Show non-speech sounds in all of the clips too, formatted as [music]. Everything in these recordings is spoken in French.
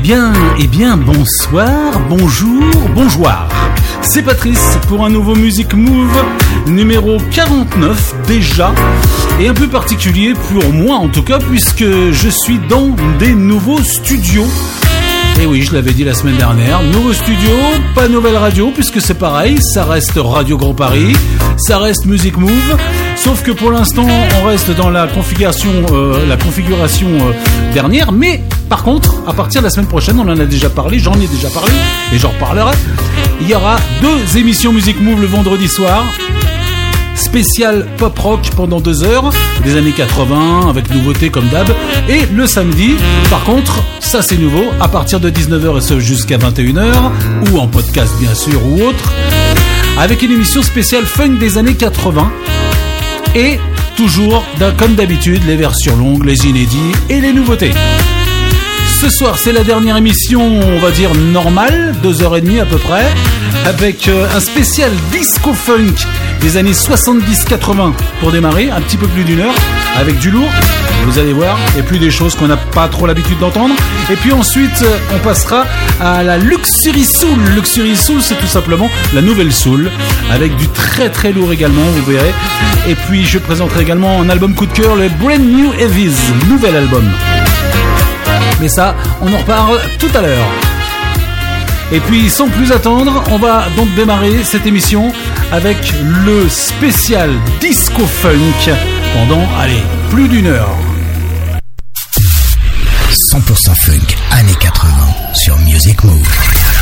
Eh bien, eh bien, bonsoir, bonjour, bonjour. C'est Patrice pour un nouveau Music Move numéro 49 déjà et un peu particulier pour moi en tout cas puisque je suis dans des nouveaux studios. Et oui, je l'avais dit la semaine dernière, nouveau studio, pas nouvelle radio puisque c'est pareil, ça reste Radio Grand Paris, ça reste Music Move, sauf que pour l'instant on reste dans la configuration, euh, la configuration euh, dernière, mais par contre, à partir de la semaine prochaine, on en a déjà parlé, j'en ai déjà parlé, et j'en reparlerai. Il y aura deux émissions Music Move le vendredi soir. Spécial pop rock pendant deux heures, des années 80, avec nouveautés comme d'hab. Et le samedi, par contre, ça c'est nouveau, à partir de 19h et jusqu'à 21h, ou en podcast bien sûr, ou autre, avec une émission spéciale funk des années 80. Et toujours, comme d'habitude, les versions longues, les inédits et les nouveautés. Ce soir, c'est la dernière émission, on va dire normale, deux heures et demie à peu près, avec euh, un spécial disco funk des années 70-80 pour démarrer, un petit peu plus d'une heure, avec du lourd. Vous allez voir, et plus des choses qu'on n'a pas trop l'habitude d'entendre. Et puis ensuite, euh, on passera à la Luxury Soul. Luxury Soul, c'est tout simplement la nouvelle soul, avec du très très lourd également, vous verrez. Et puis, je présenterai également un album coup de cœur, le Brand New Heavies, nouvel album. Mais ça, on en reparle tout à l'heure. Et puis, sans plus attendre, on va donc démarrer cette émission avec le spécial Disco Funk pendant, allez, plus d'une heure. 100% funk, années 80, sur Music Move.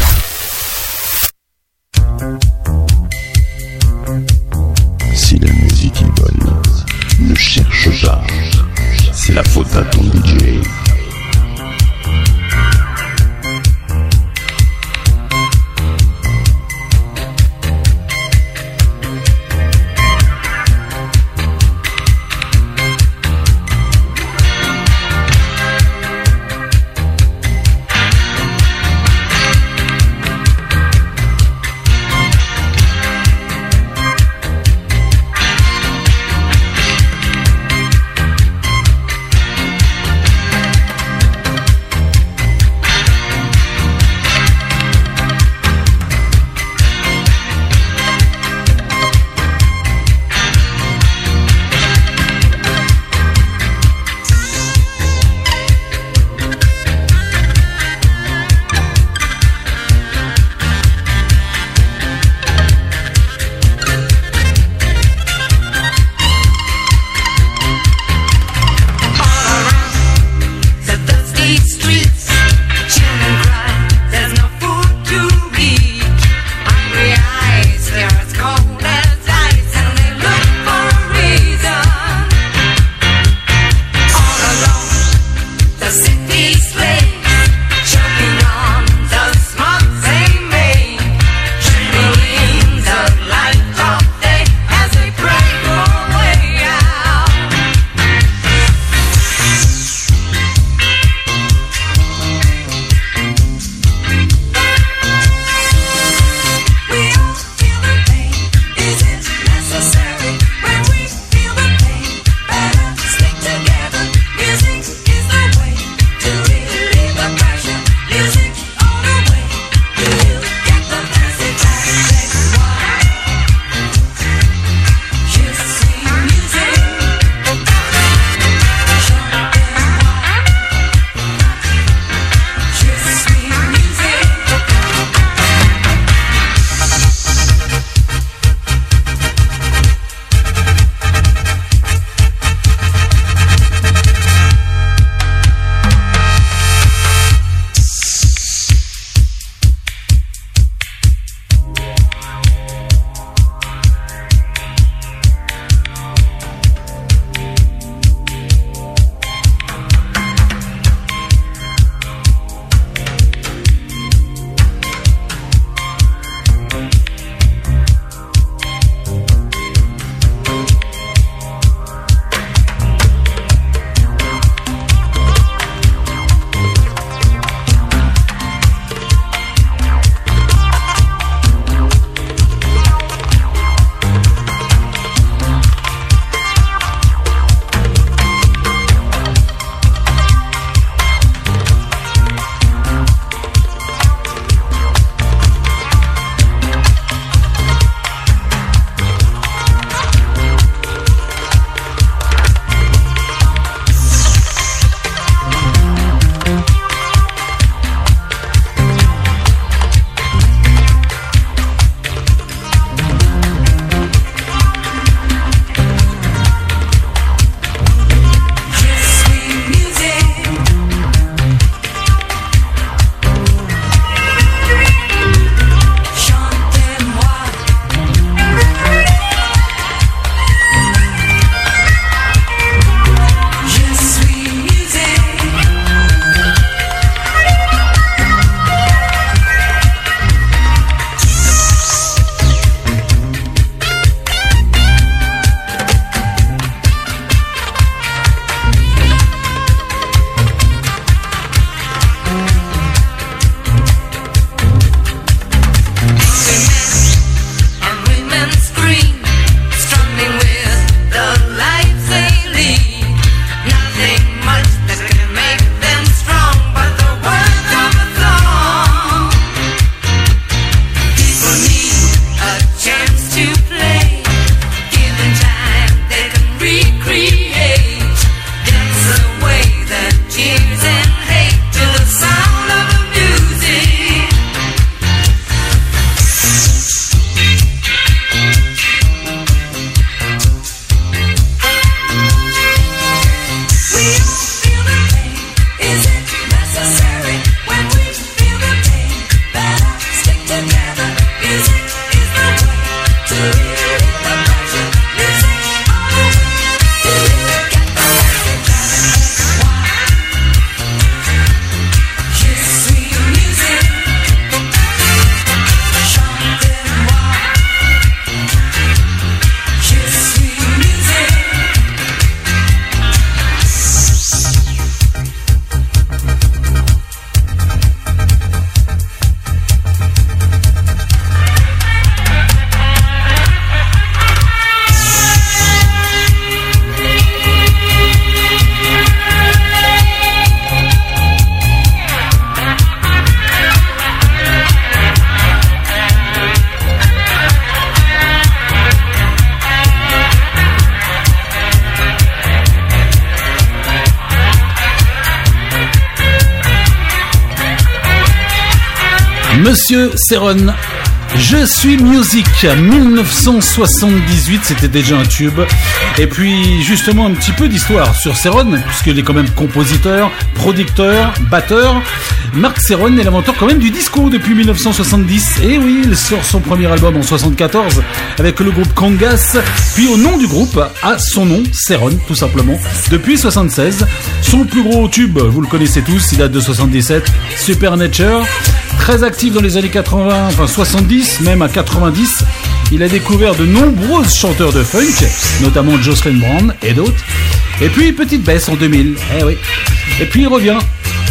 Serron je suis Music 1978, c'était déjà un tube. Et puis justement un petit peu d'histoire sur Serron, puisqu'il est quand même compositeur, producteur, batteur. Marc Serron est l'inventeur quand même du disco depuis 1970. Et oui, il sort son premier album en 74 avec le groupe Congas. Puis au nom du groupe a son nom, Serron, tout simplement. Depuis 76, son plus gros tube, vous le connaissez tous, il date de 77, Supernature. Très actif dans les années 80, enfin 70, même à 90, il a découvert de nombreux chanteurs de funk, notamment Jocelyn Brown et d'autres. Et puis petite baisse en 2000, eh oui. Et puis il revient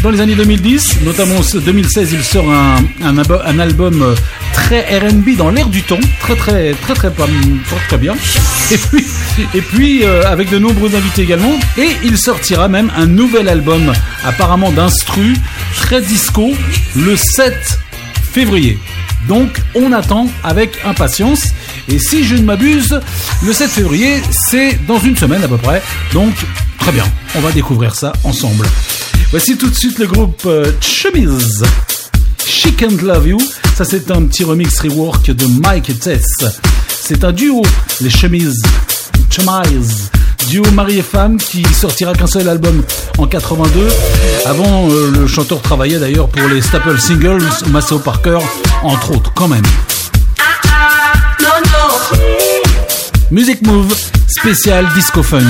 dans les années 2010, notamment en 2016, il sort un, album euh, très R&B dans l'air du temps, très très très très bien. [laughs] Et puis et puis euh, avec de nombreux invités également. Et il sortira même un nouvel album, apparemment d'instru, très disco, le 7 février. Donc on attend avec impatience. Et si je ne m'abuse, le 7 février, c'est dans une semaine à peu près. Donc très bien, on va découvrir ça ensemble. Voici tout de suite le groupe euh, Chemise. She Can't Love You. Ça, c'est un petit remix rework de Mike Tess. C'est un duo, les Chemises. Chemise. Duo mari et femme qui sortira qu'un seul album en 82. Avant, euh, le chanteur travaillait d'ailleurs pour les Staple Singles, Masso Parker, entre autres, quand même. Music Move, spécial disco funk.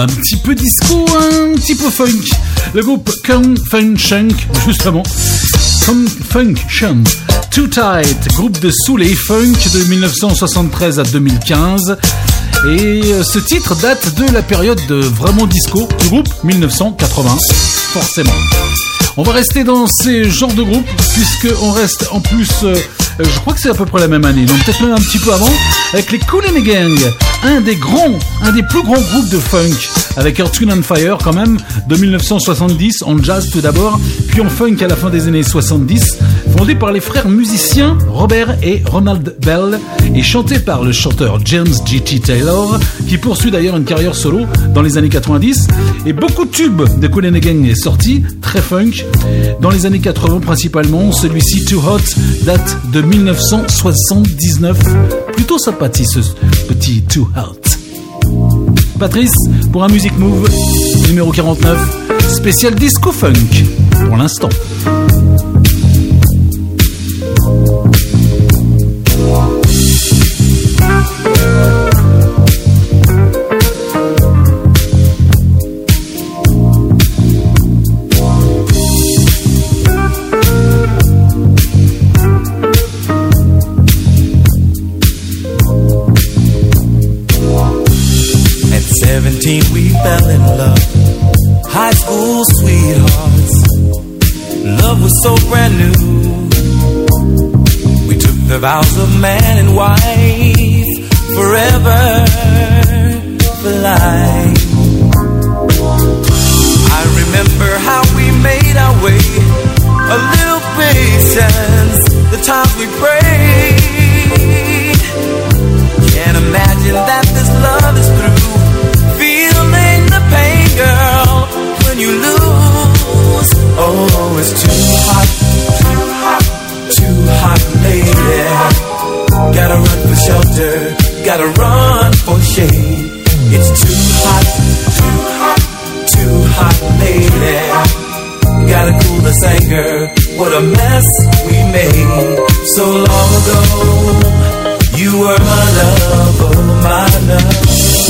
Un petit peu disco, un petit peu funk. Le groupe Kung Funk Shunk, justement. Kung Funk Shunk. Too Tight, groupe de soul et funk de 1973 à 2015. Et euh, ce titre date de la période de vraiment disco du groupe 1980, forcément. On va rester dans ces genres de groupes, puisqu'on reste en plus, euh, je crois que c'est à peu près la même année, donc peut-être même un petit peu avant, avec les Cool and Gang, un des grands, un des plus grands groupes de funk, avec Earth, and Fire quand même, de 1970, en jazz tout d'abord, puis en funk à la fin des années 70, fondé par les frères musiciens Robert et Ronald Bell, et chanté par le chanteur James G.T. Taylor, qui poursuit d'ailleurs une carrière solo dans les années 90, et beaucoup de tubes de Cool and Gang est sorti, très funk, dans les années 80 principalement, celui-ci Too Hot date de 1979, plutôt sympathique ce petit Too Hot. Patrice, pour un Music Move, numéro 49, spécial disco funk, pour l'instant. Was so brand new. We took the vows of man and wife forever for life. I remember how we made our way. A little patience, the times we prayed. Gotta run for shade. It's too hot, too hot, too hot, lady. Gotta cool this anger. What a mess we made so long ago. You were my love, oh my love.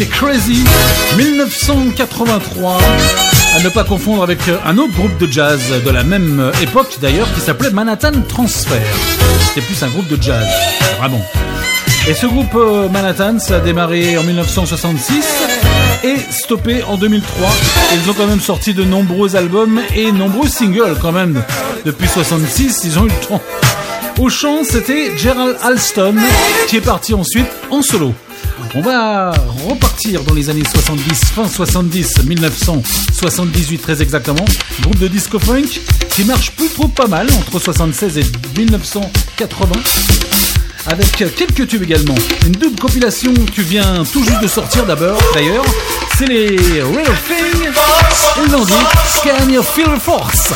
Avec Crazy 1983. À ne pas confondre avec un autre groupe de jazz de la même époque d'ailleurs qui s'appelait Manhattan Transfer. C'était plus un groupe de jazz, vraiment. Et ce groupe euh, Manhattan, ça a démarré en 1966 et stoppé en 2003. Ils ont quand même sorti de nombreux albums et nombreux singles quand même. Depuis 66, ils ont eu le temps. Au chant, c'était Gerald Alston qui est parti ensuite en solo. On va repartir dans les années 70, fin 70, 1978 très exactement. Groupe de disco funk qui marche plutôt pas mal entre 76 et 1980. Avec quelques tubes également. Une double compilation qui vient tout juste de sortir d'abord, d'ailleurs. C'est les Real Thing. Ils ont dit Can you feel force?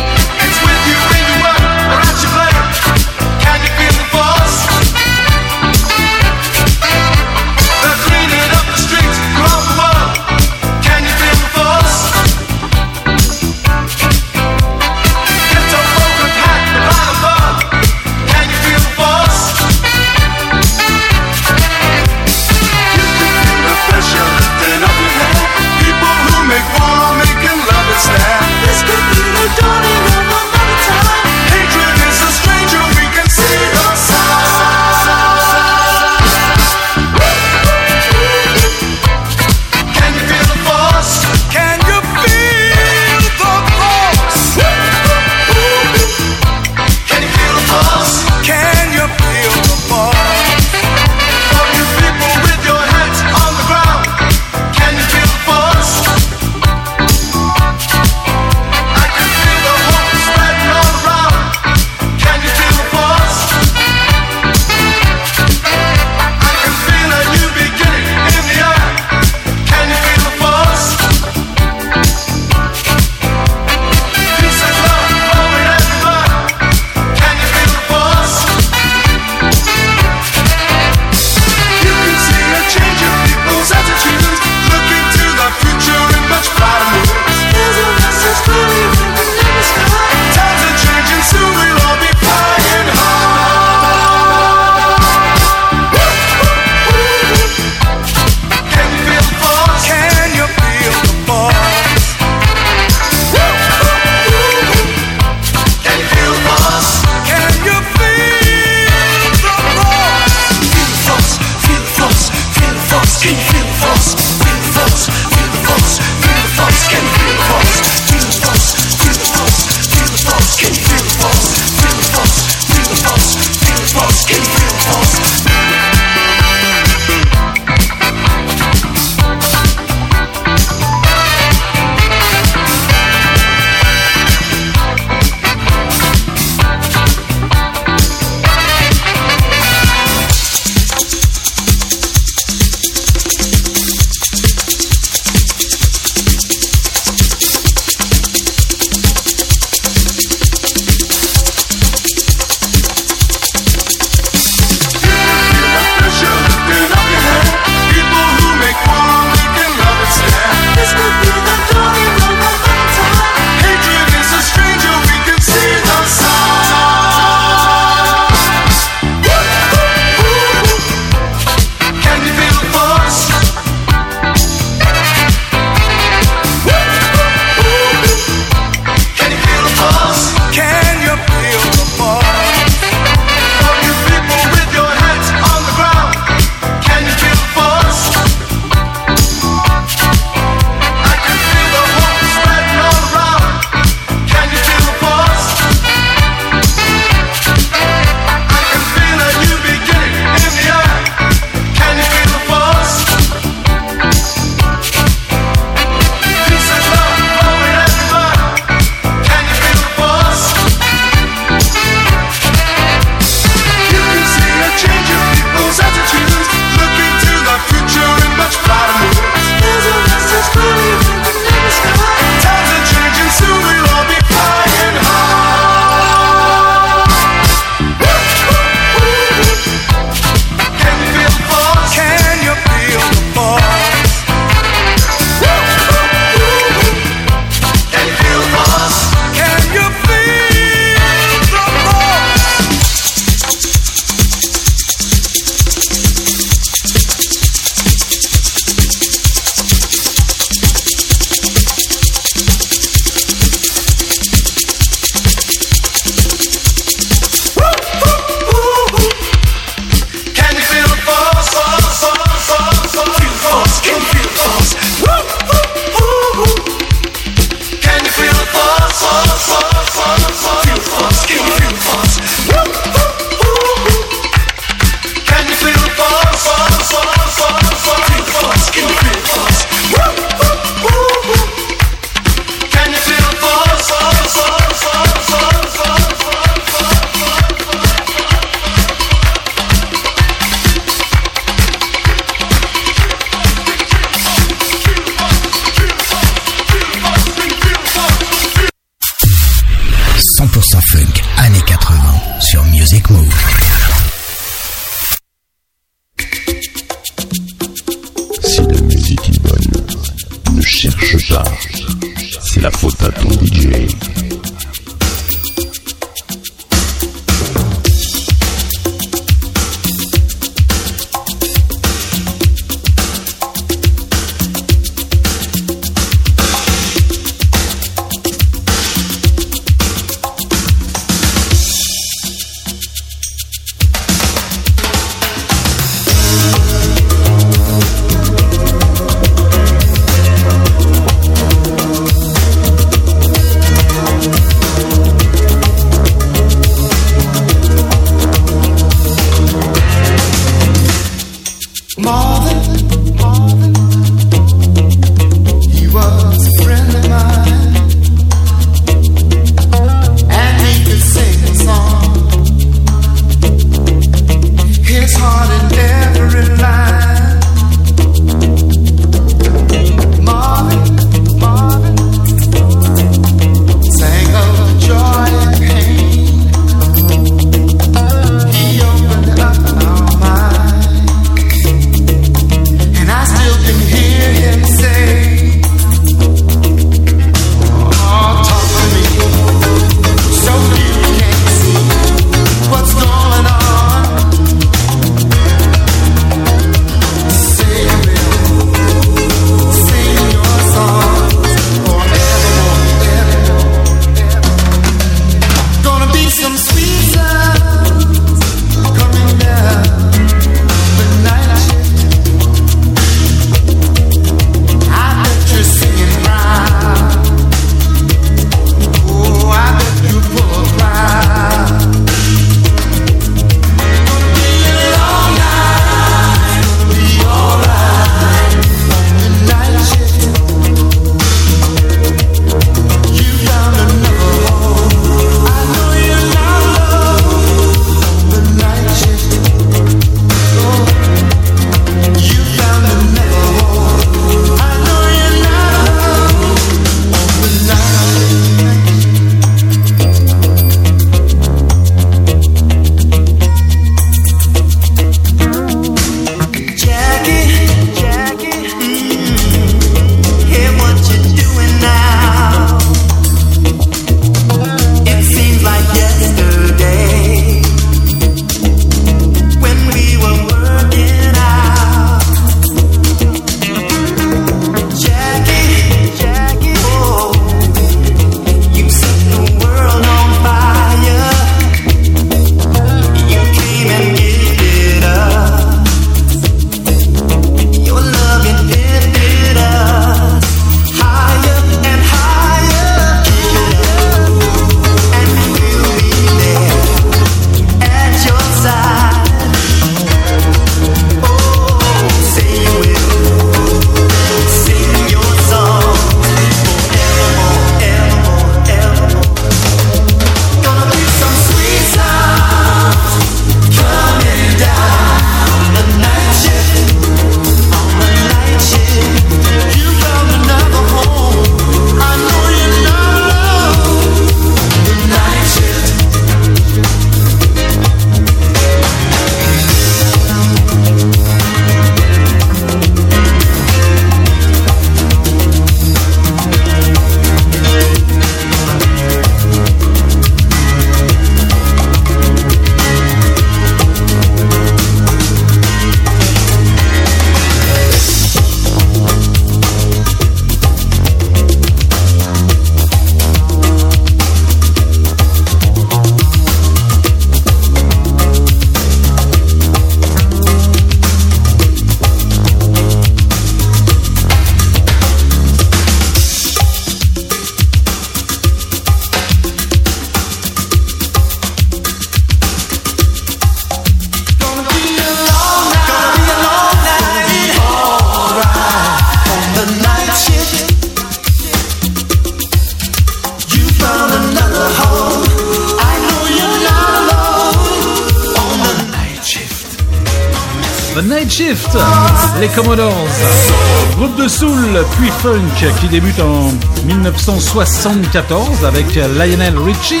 Funk qui débute en 1974 avec Lionel Richie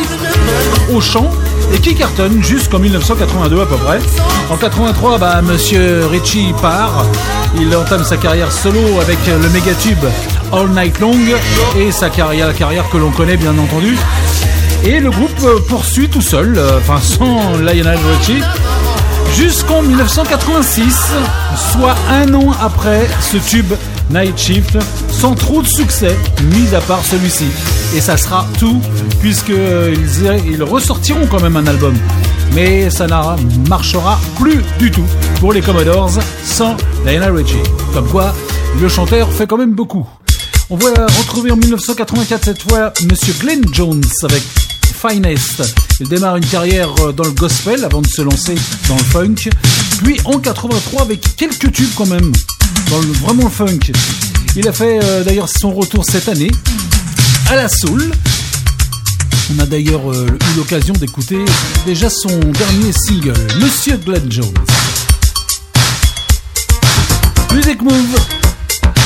au chant et qui cartonne jusqu'en 1982 à peu près. En 83, bah, Monsieur Richie part, il entame sa carrière solo avec le méga tube All Night Long et sa carrière, que l'on connaît bien entendu. Et le groupe poursuit tout seul, euh, enfin [laughs] sans Lionel Richie jusqu'en 1986, soit un an après ce tube Night Shift, sans trop de succès, mis à part celui-ci. Et ça sera tout, puisqu'ils ils ressortiront quand même un album. Mais ça ne marchera plus du tout pour les Commodores sans Lionel Richie. Comme quoi, le chanteur fait quand même beaucoup. On va retrouver en 1984 cette fois Monsieur Glenn Jones avec Finest. Il démarre une carrière euh, dans le gospel avant de se lancer dans le funk. Puis en 83 avec quelques tubes quand même, dans le, vraiment le funk. Il a fait euh, d'ailleurs son retour cette année à la soul. On a d'ailleurs euh, eu l'occasion d'écouter déjà son dernier single, Monsieur Glenn Jones. Music Move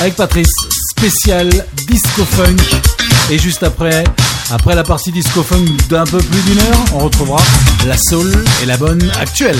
avec Patrice, spécial disco funk. Et juste après, après la partie disco funk d'un peu plus d'une heure, on retrouvera la soul et la bonne actuelle.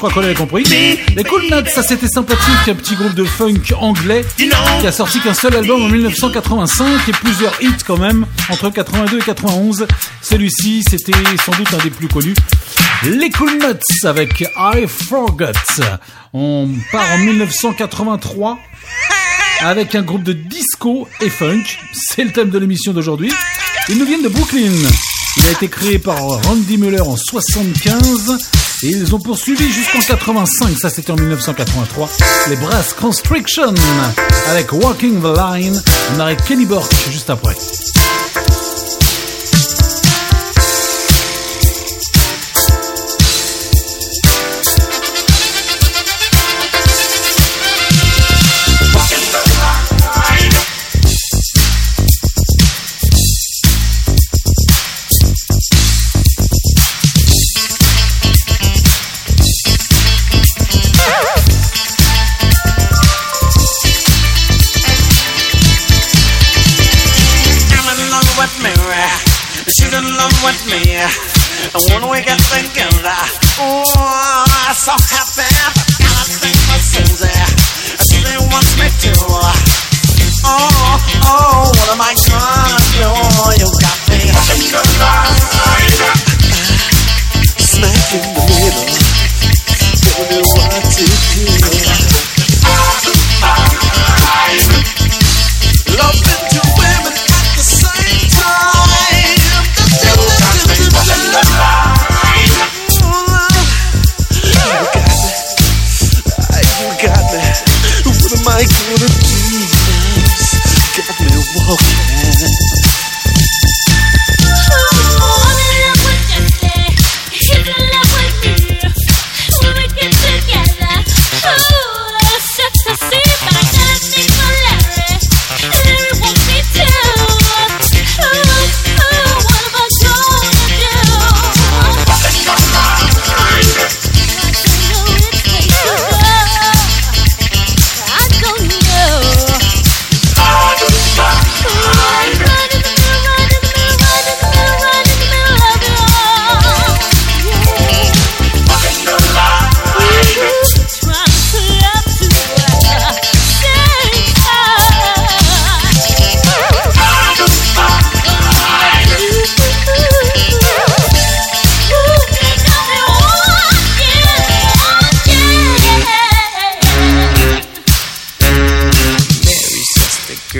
Crois qu'on l'avait compris. Les Cool Nuts, ça c'était sympathique, un petit groupe de funk anglais qui a sorti qu'un seul album en 1985 et plusieurs hits quand même entre 82 et 91. Celui-ci, c'était sans doute un des plus connus. Les Cool Nuts avec I Forgot. On part en 1983 avec un groupe de disco et funk. C'est le thème de l'émission d'aujourd'hui. Ils nous viennent de Brooklyn. Il a été créé par Randy Muller en 75 et ils ont poursuivi jusqu'en 85. Ça, c'était en 1983. Les Brass Constriction avec Walking the Line. On arrête Kenny Burke juste après.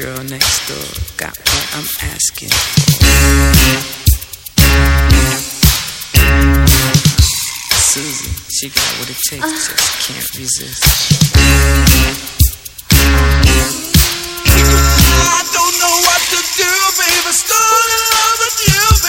girl next door got what I'm asking. Susan, she got what it takes, uh. just can't resist. I don't know what to do, baby. Still in love with you.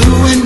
doing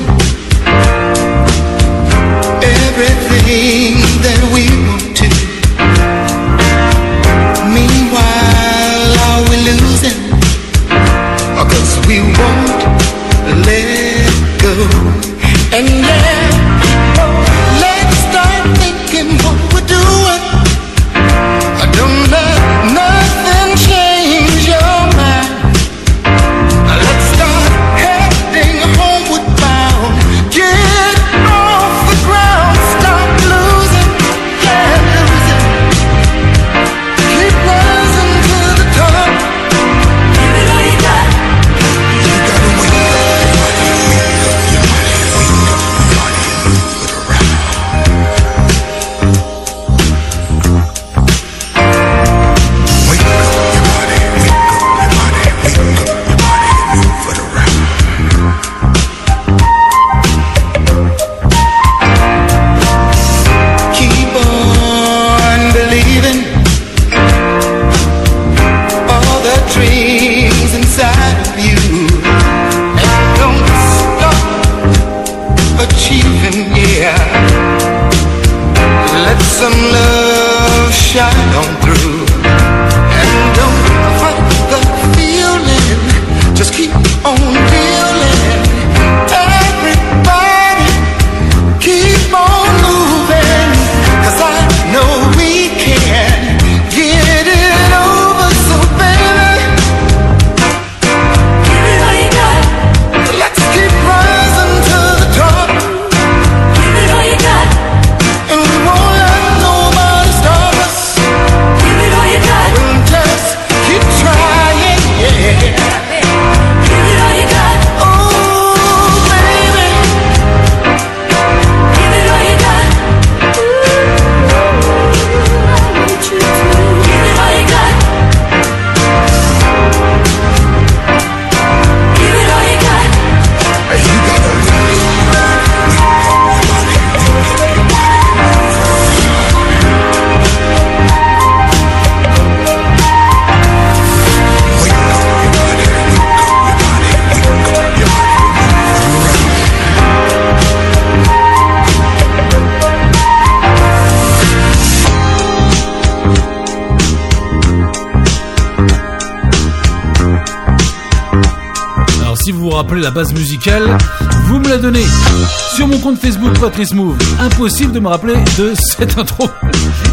Facebook Patrice Move, impossible de me rappeler de cette [laughs] intro.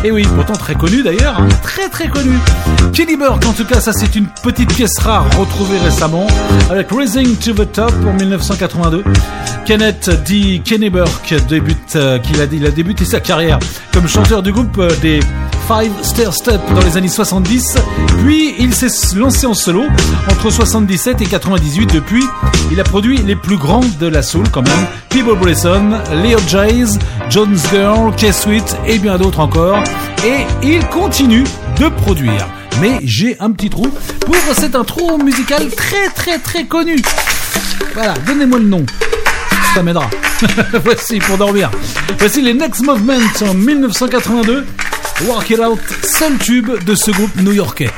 Et oui, pourtant très connu d'ailleurs, très très connu. Kenny Burke, en tout cas, ça c'est une petite pièce rare retrouvée récemment avec Raising to the Top en 1982. Kenneth dit Kenny Burke débute, euh, qu'il a, il a débuté sa carrière comme chanteur du groupe euh, des Five Stair Step dans les années 70, puis il s'est lancé en solo entre 77 et 98. Depuis, il a produit les plus grands de la soul quand même, People Bresson, Leo Jays, Jones Girl, K-Sweet et bien d'autres encore. Et il continue de produire. Mais j'ai un petit trou pour cette intro musicale très très très connue. Voilà, donnez-moi le nom. Ça m'aidera. [laughs] Voici pour dormir. Voici les Next Movement en 1982. Work It Out, seul tube de ce groupe new-yorkais.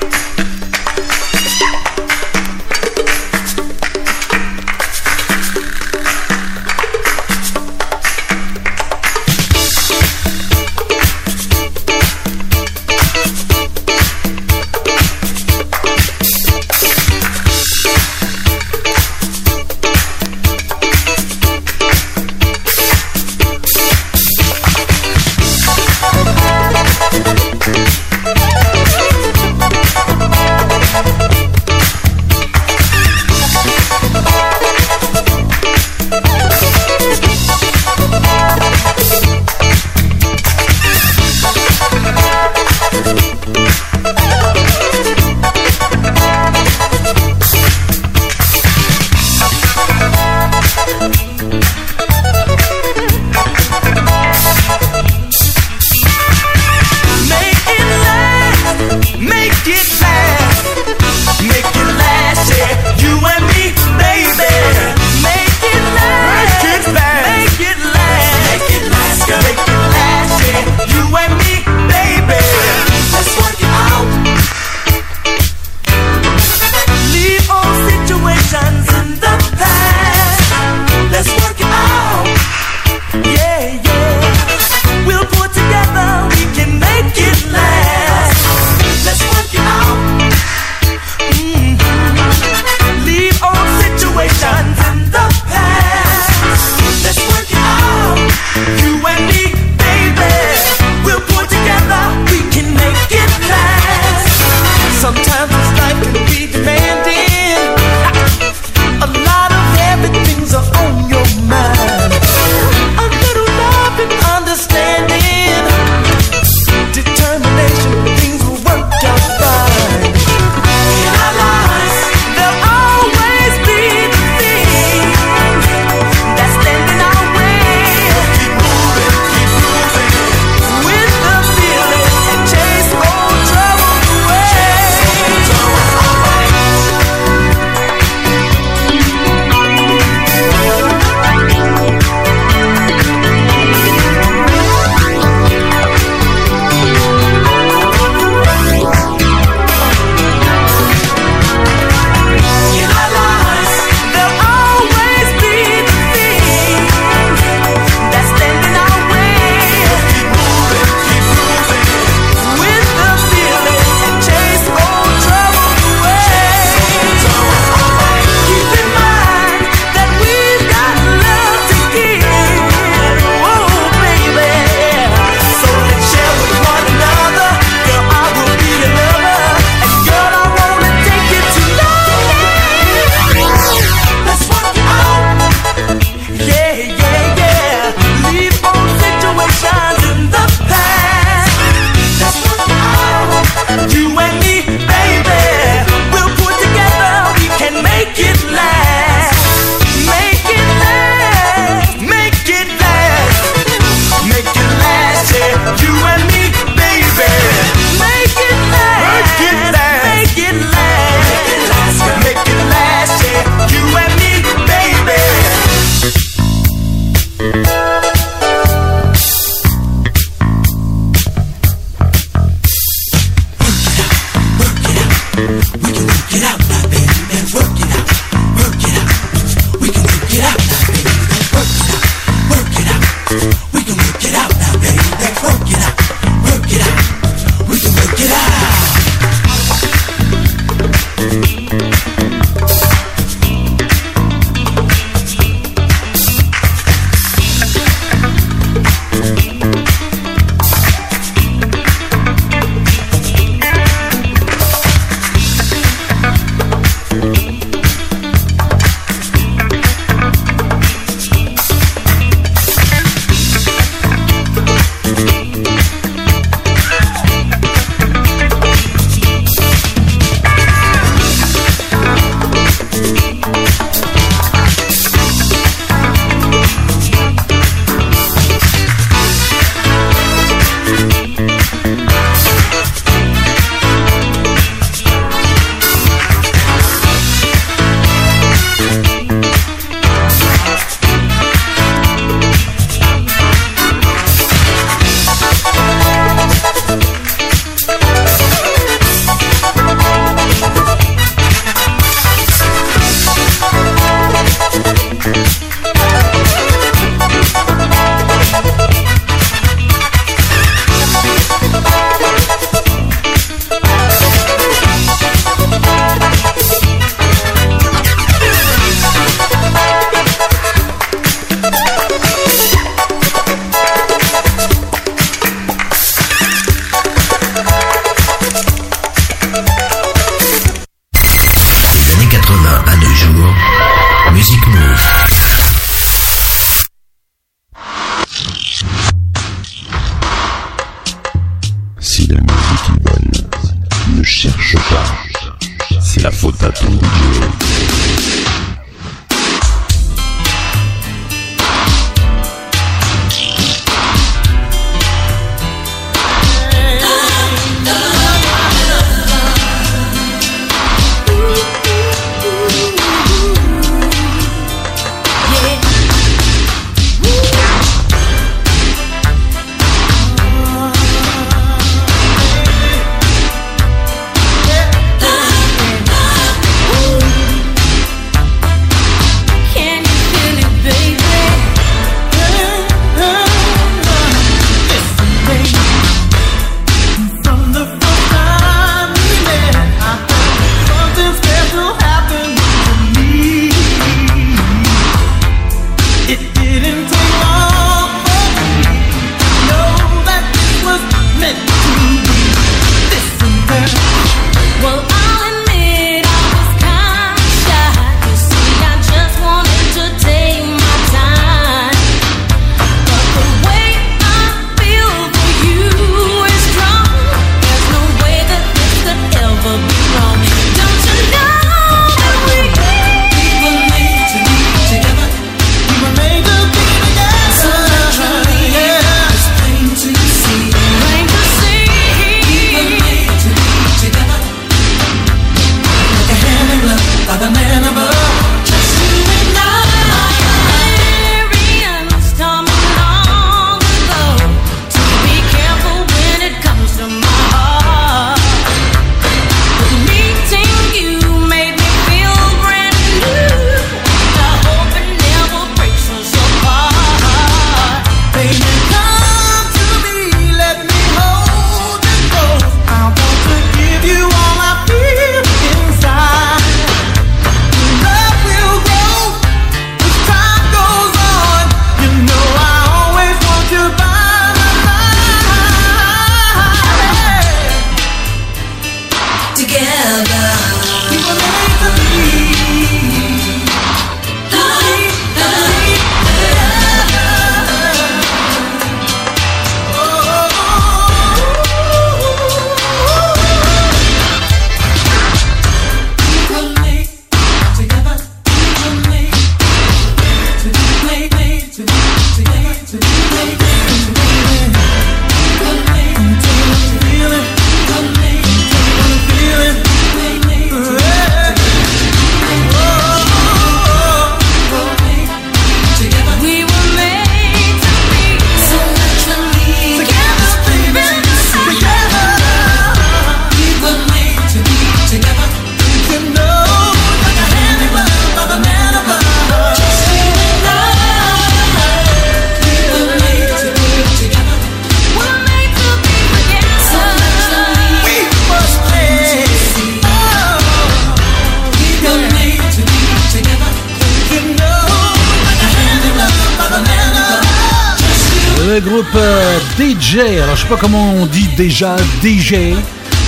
Déjà DJ,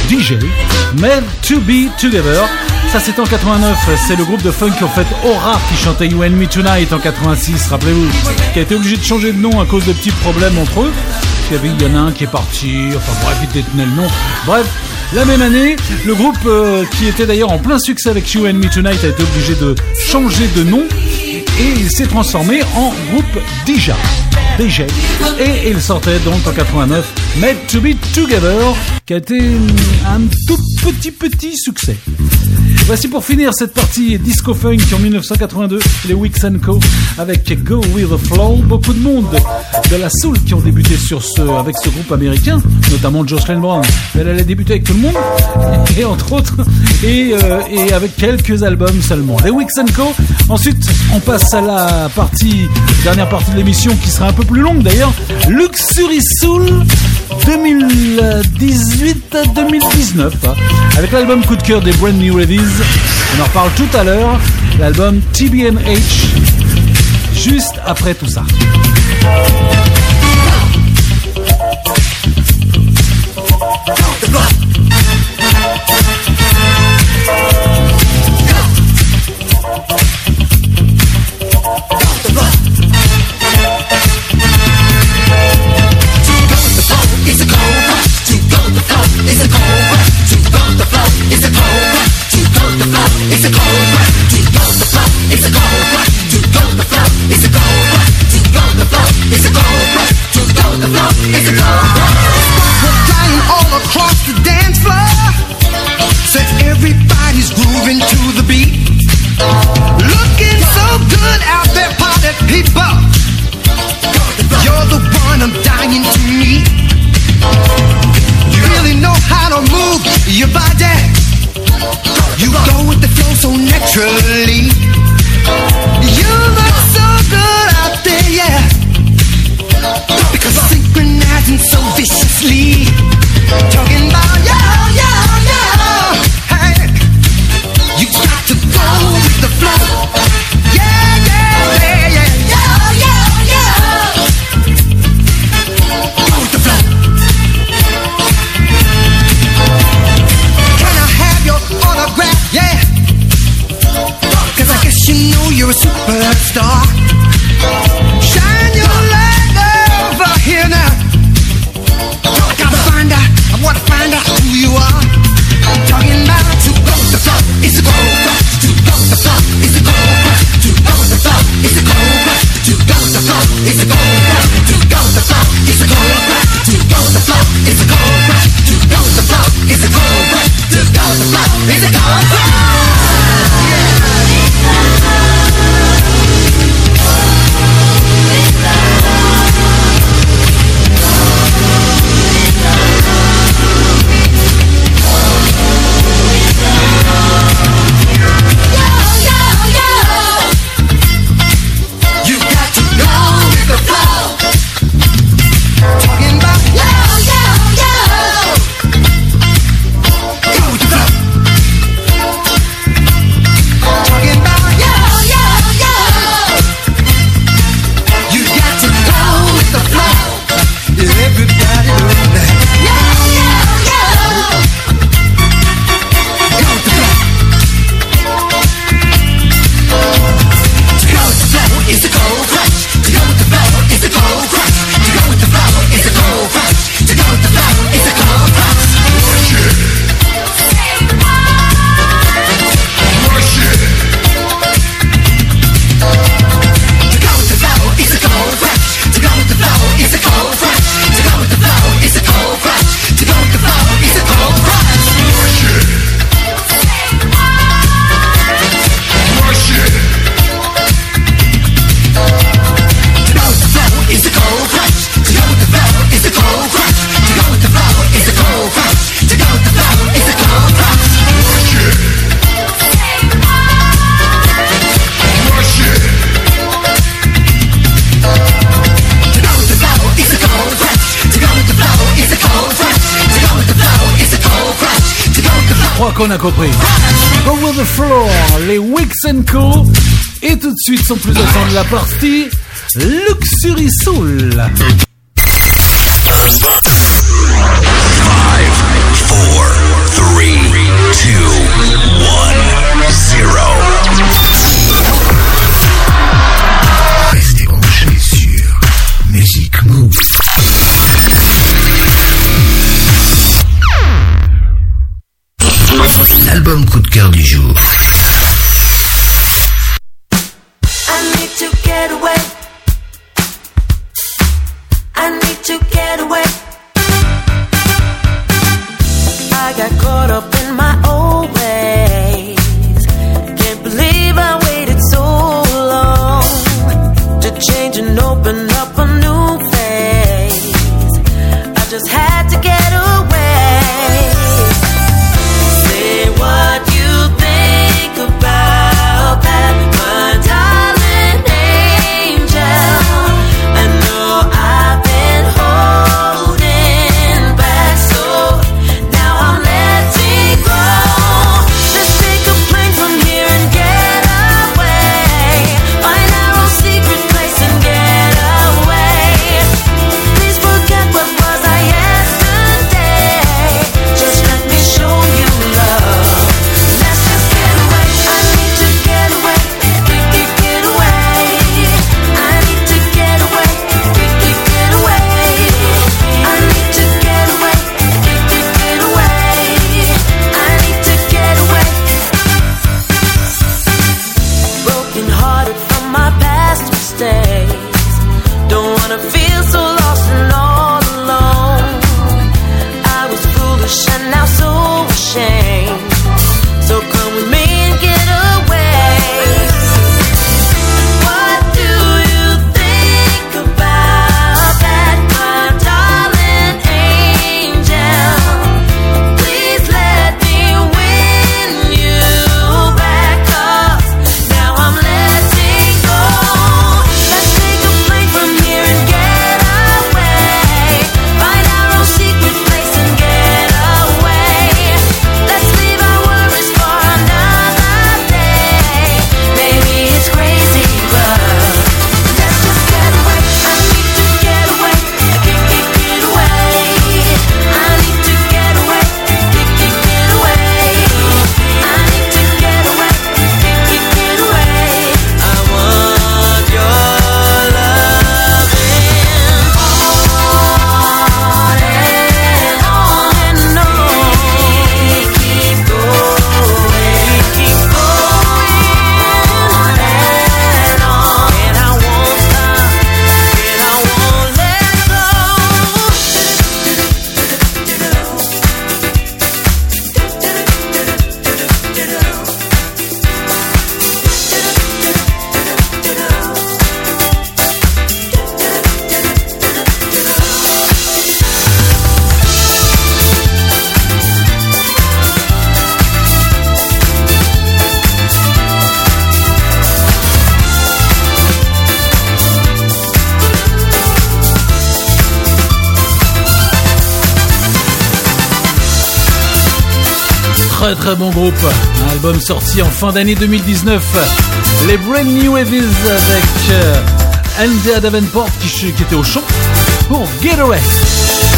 DJ, mais To Be Together. Ça c'était en 89, c'est le groupe de funk en fait Aura qui chantait You and Me Tonight en 86, rappelez-vous, qui a été obligé de changer de nom à cause de petits problèmes entre eux. Il y en a un qui est parti, enfin bref, il détenait le nom. Bref, la même année, le groupe euh, qui était d'ailleurs en plein succès avec You and Me Tonight a été obligé de changer de nom et il s'est transformé en groupe Dija. DJ. Et il sortait donc en 89 Made to Be Together, qui a été un tout petit petit succès. Voici pour finir cette partie disco funk en 1982, les Weeks Co avec Go With The Flow. Beaucoup de monde de la soul qui ont débuté avec ce groupe américain, notamment Jocelyn Brown. Elle allait débuter avec tout le monde, [laughs] et entre autres, et, euh, et avec quelques albums seulement. Les Weeks Co. Ensuite, on passe à la partie, dernière partie de l'émission qui sera un peu plus longue d'ailleurs. Luxury Soul 2018-2019 avec l'album coup de cœur des Brand New Ladies. On en reparle tout à l'heure. L'album TBNH juste après tout ça. Suite, sans plus attendre la partie, Luxury. Album sorti en fin d'année 2019. Les Brand New Evils avec euh, Andy Davenport qui, qui était au chant pour Getaway.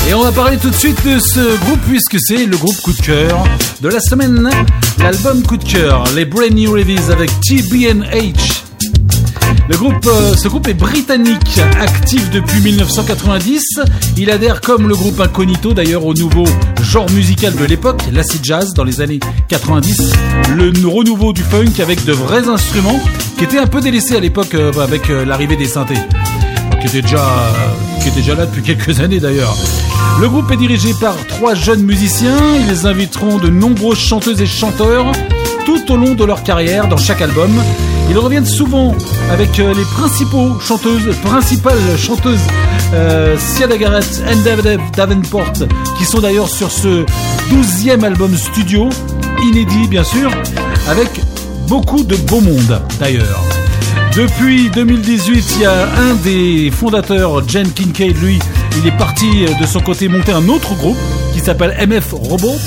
Et on va parler tout de suite de ce groupe puisque c'est le groupe coup de cœur de la semaine. L'album coup de cœur, les Brand New Evils avec TBNH. Le groupe, euh, ce groupe est britannique, actif depuis 1990. Il adhère comme le groupe Incognito d'ailleurs au nouveau genre musical de l'époque, l'acid jazz dans les années 90, le renouveau du funk avec de vrais instruments qui étaient un peu délaissés à l'époque euh, avec euh, l'arrivée des synthés, qui était déjà, qui était déjà là depuis [laughs] quelques années d'ailleurs. Le groupe est dirigé par trois jeunes musiciens. Ils inviteront de nombreuses chanteuses et chanteurs tout au long de leur carrière dans chaque album. Ils reviennent souvent avec euh, les principaux chanteuses, principales chanteuses, euh, Siada Garrett et David Davenport, qui sont d'ailleurs sur ce douzième album studio, inédit bien sûr, avec beaucoup de beau monde d'ailleurs. Depuis 2018, il y a un des fondateurs, Jen Kincaid, lui, il est parti de son côté monter un autre groupe qui s'appelle MF Robots.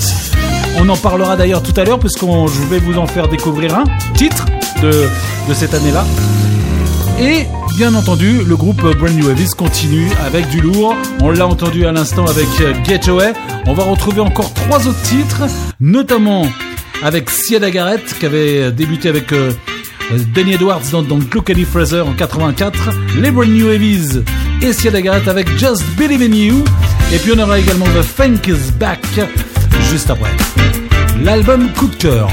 On en parlera d'ailleurs tout à l'heure puisque je vais vous en faire découvrir un titre de, de cette année-là. Et bien entendu, le groupe Brand New Avis continue avec du lourd. On l'a entendu à l'instant avec Getaway. On va retrouver encore trois autres titres, notamment avec Siada Garrett qui avait débuté avec euh, Danny Edwards dans, dans Kenny Fraser en 84, les Brand New Avies et Siada Garrett avec Just Believe in You. Et puis on aura également The Funk is Back juste après. L'album coup de cœur.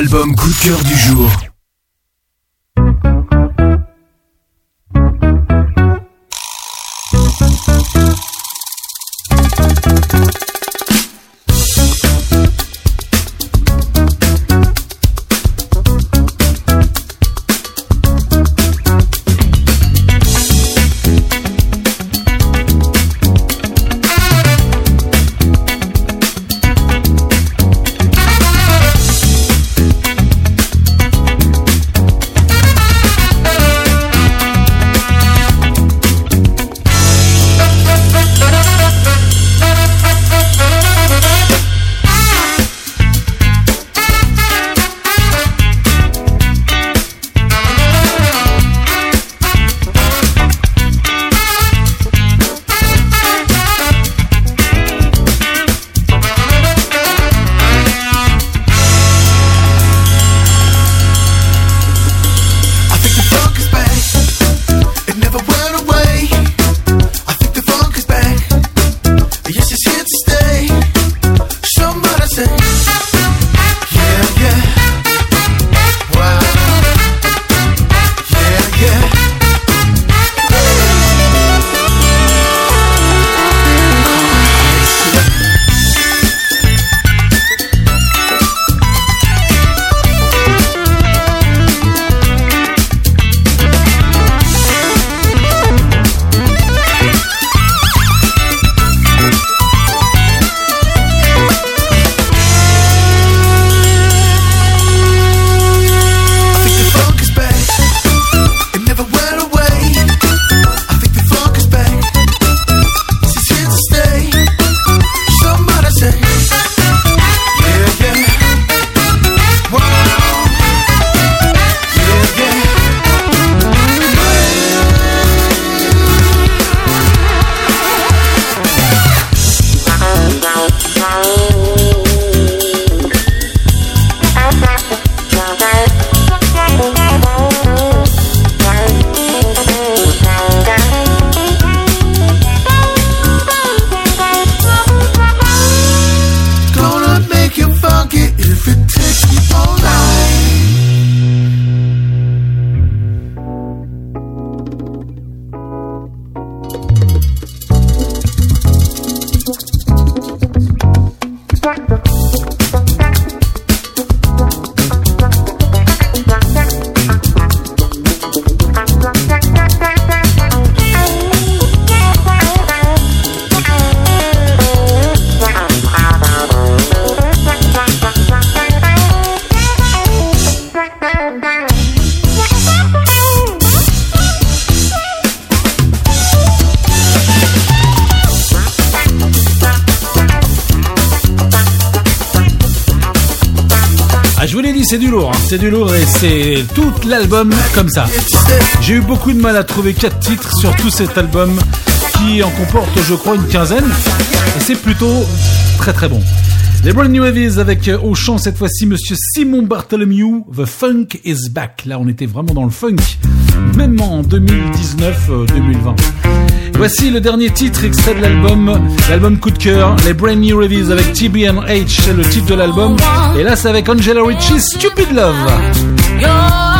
L'album coup de cœur du jour. C'est du lourd, hein. c'est du lourd et c'est tout l'album comme ça. J'ai eu beaucoup de mal à trouver quatre titres sur tout cet album qui en comporte, je crois, une quinzaine et c'est plutôt très très bon. Les Brand New Heavies avec euh, au chant cette fois-ci Monsieur Simon Bartholomew, The Funk is Back. Là, on était vraiment dans le funk, même en 2019-2020. Voici le dernier titre extrait de l'album, l'album coup de cœur, les Brand New Heavies avec TBNH, c'est le titre de l'album. Et là, c'est avec Angela Ritchie, Stupid Love.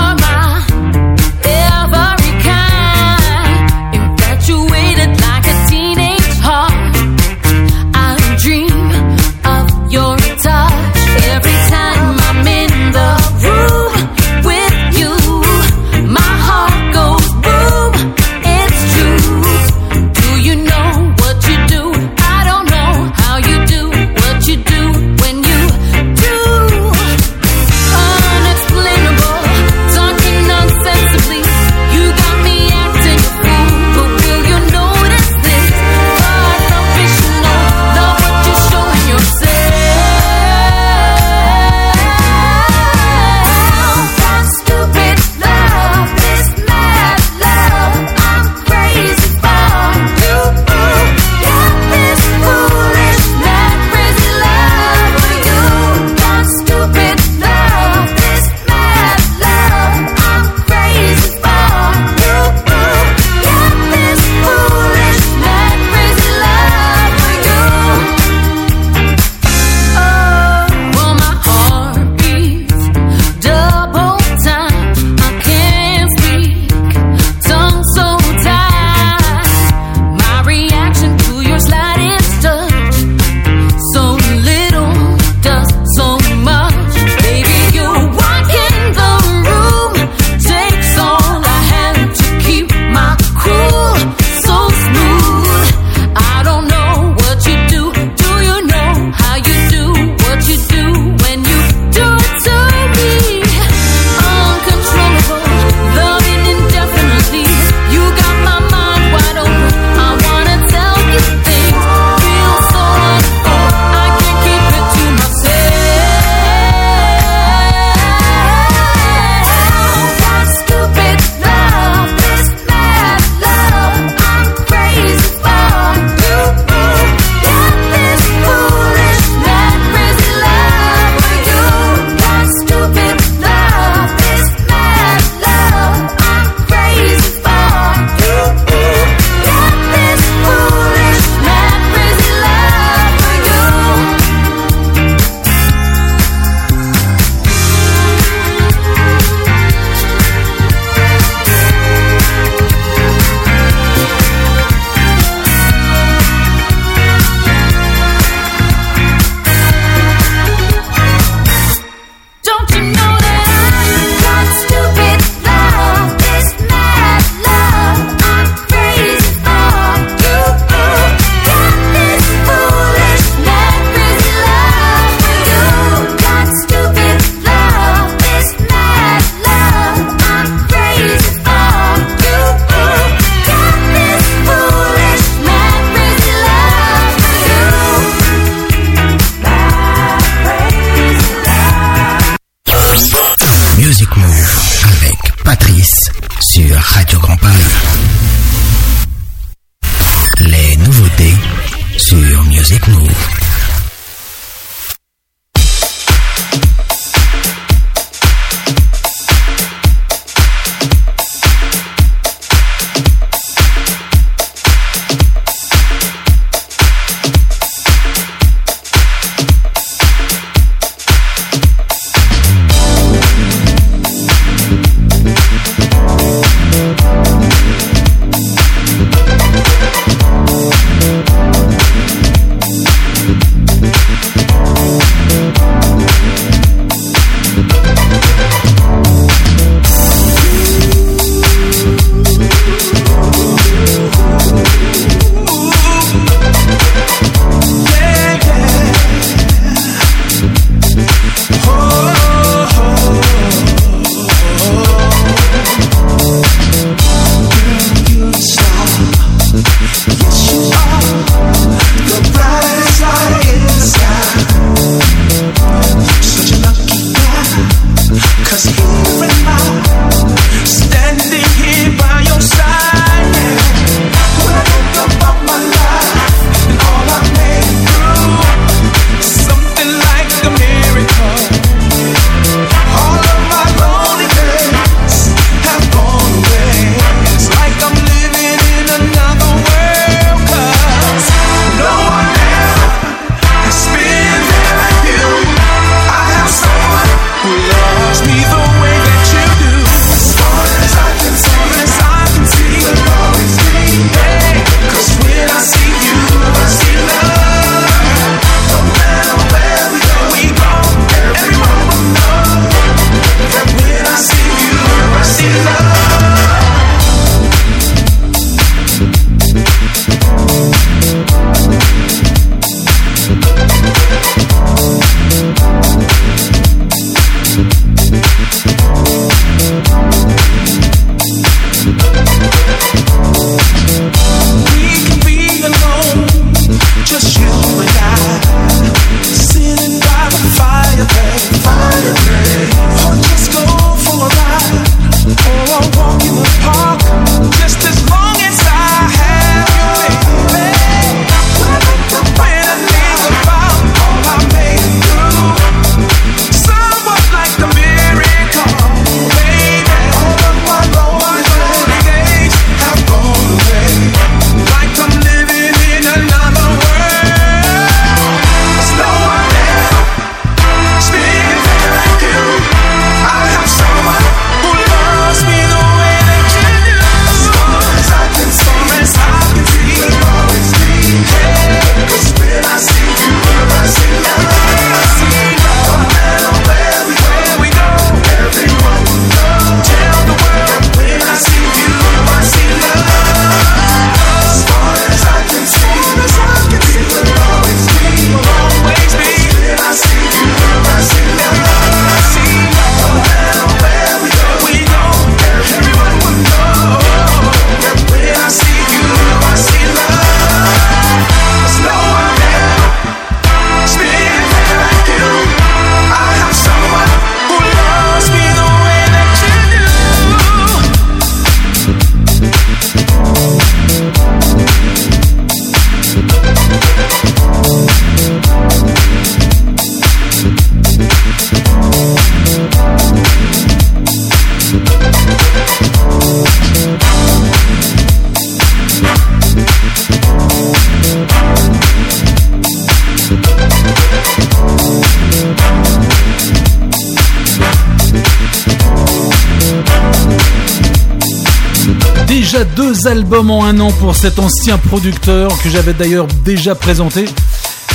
Un an pour cet ancien producteur que j'avais d'ailleurs déjà présenté.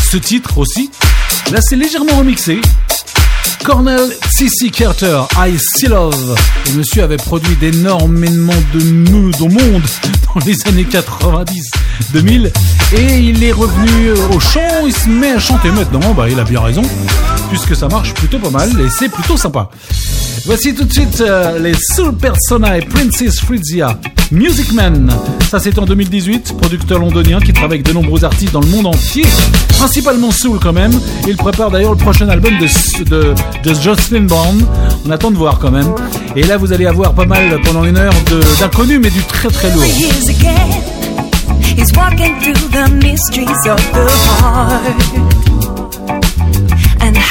Ce titre aussi, là c'est légèrement remixé. Cornel C.C. Carter, I Still Love. Le monsieur avait produit d'énormément de nudes au monde [laughs] dans les années 90-2000 et il est revenu au chant, il se met à chanter maintenant, bah il a bien raison, puisque ça marche plutôt pas mal et c'est plutôt sympa. Voici tout de suite euh, les Soul Persona et Princess Fritzia. Music Man. Ça c'est en 2018, producteur londonien qui travaille avec de nombreux artistes dans le monde entier, principalement soul quand même. Il prépare d'ailleurs le prochain album de, de, de Jocelyn Brown. On attend de voir quand même. Et là vous allez avoir pas mal pendant une heure d'inconnus mais du très très lourd.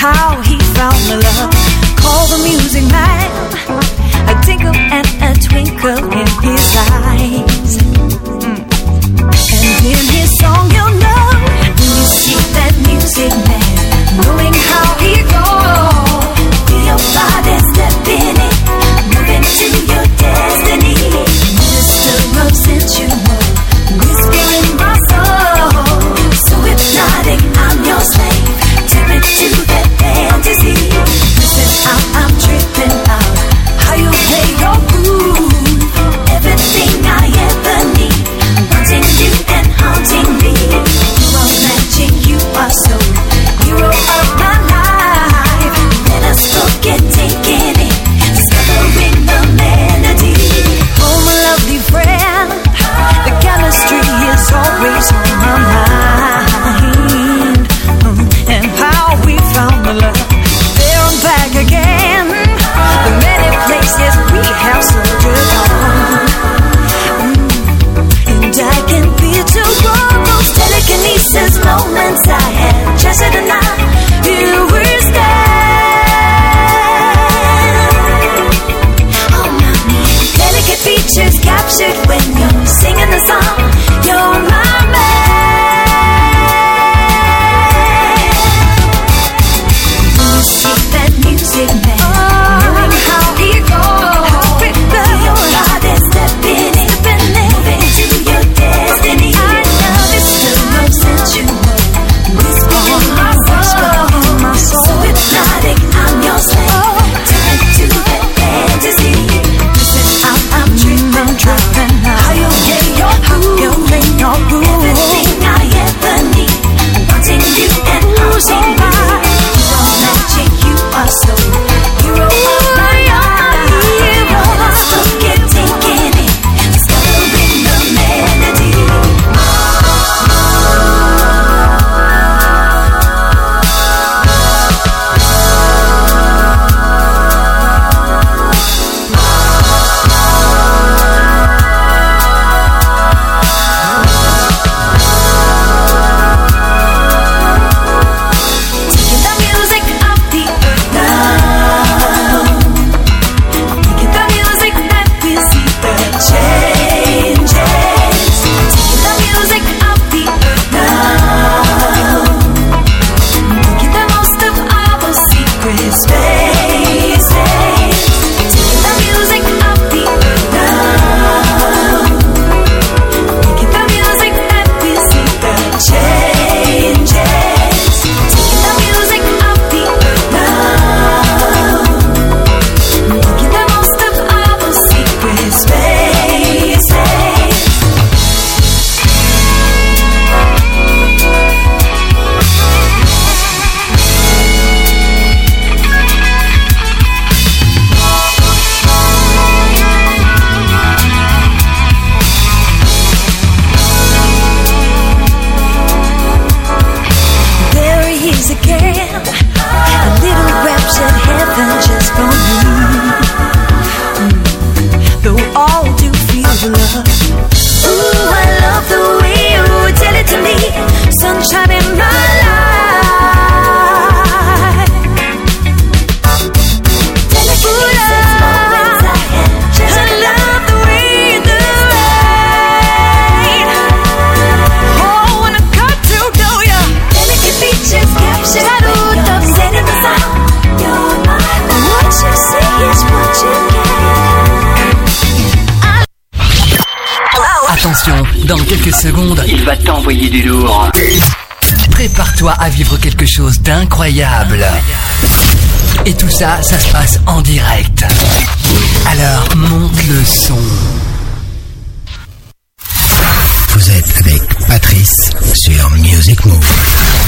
How he found the love. and a twinkle in his eyes. And in his song, you'll know, when you see that music man, knowing how he goes. Feel Your body stepping in, moving to your destiny. il va t'envoyer du lourd. Prépare-toi à vivre quelque chose d'incroyable. Et tout ça, ça se passe en direct. Alors, monte le son. Vous êtes avec Patrice sur Music Move.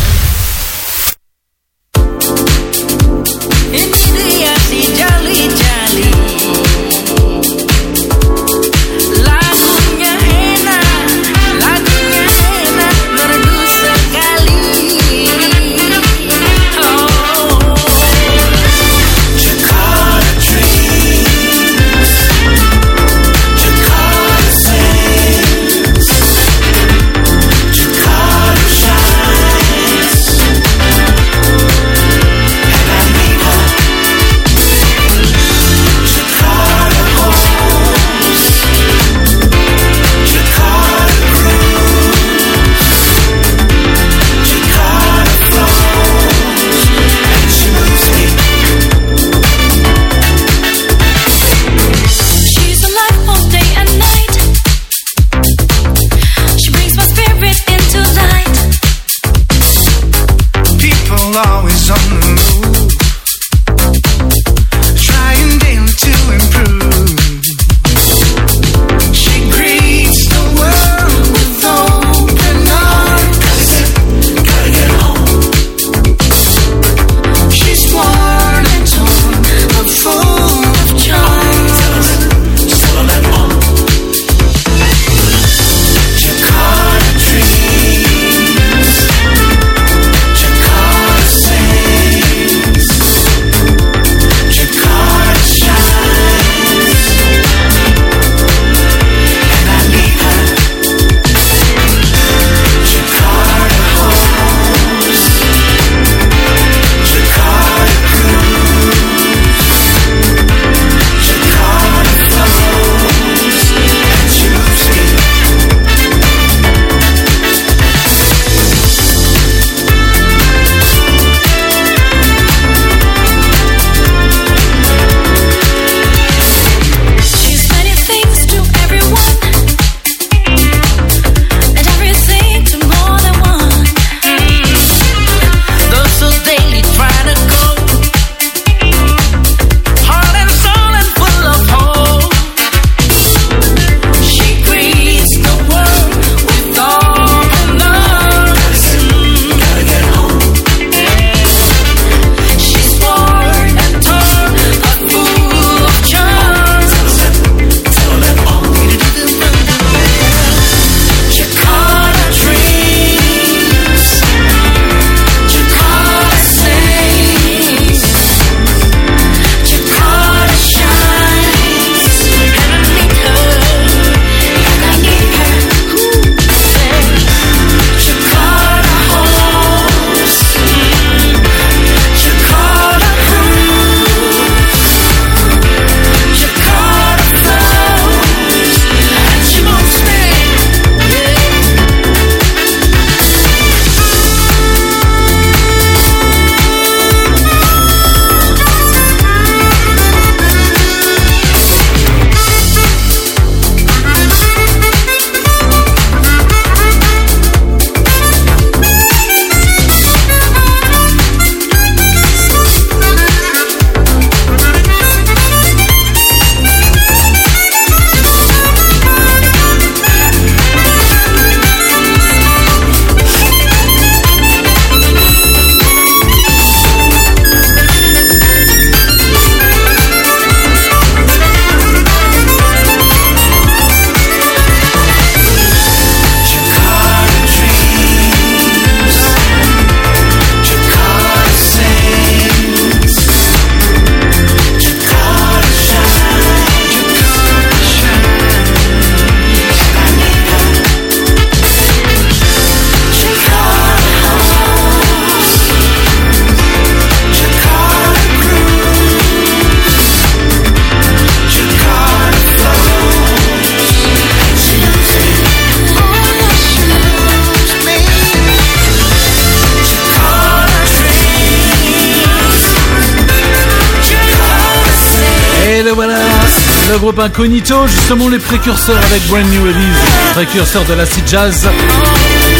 Incognito, justement les précurseurs avec Brand New Elise, précurseurs de l'acid jazz.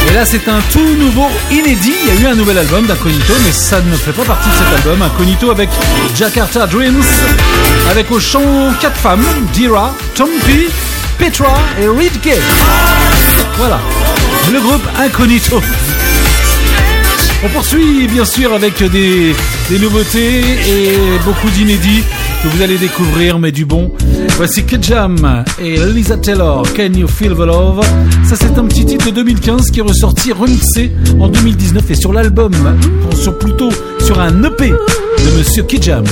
Et là, c'est un tout nouveau inédit. Il y a eu un nouvel album d'Incognito, mais ça ne fait pas partie de cet album. Incognito avec Jakarta Dreams, avec au chant quatre femmes Dira, Tompi, Petra et Reed Gay. Voilà, le groupe Incognito. On poursuit bien sûr avec des nouveautés et beaucoup d'inédits que vous allez découvrir, mais du bon. Voici Kejam et Lisa Taylor, Can You Feel the Love? Ça c'est un petit titre de 2015 qui est ressorti remixé en 2019 et sur l'album, sur plutôt sur un EP de Monsieur Kejam.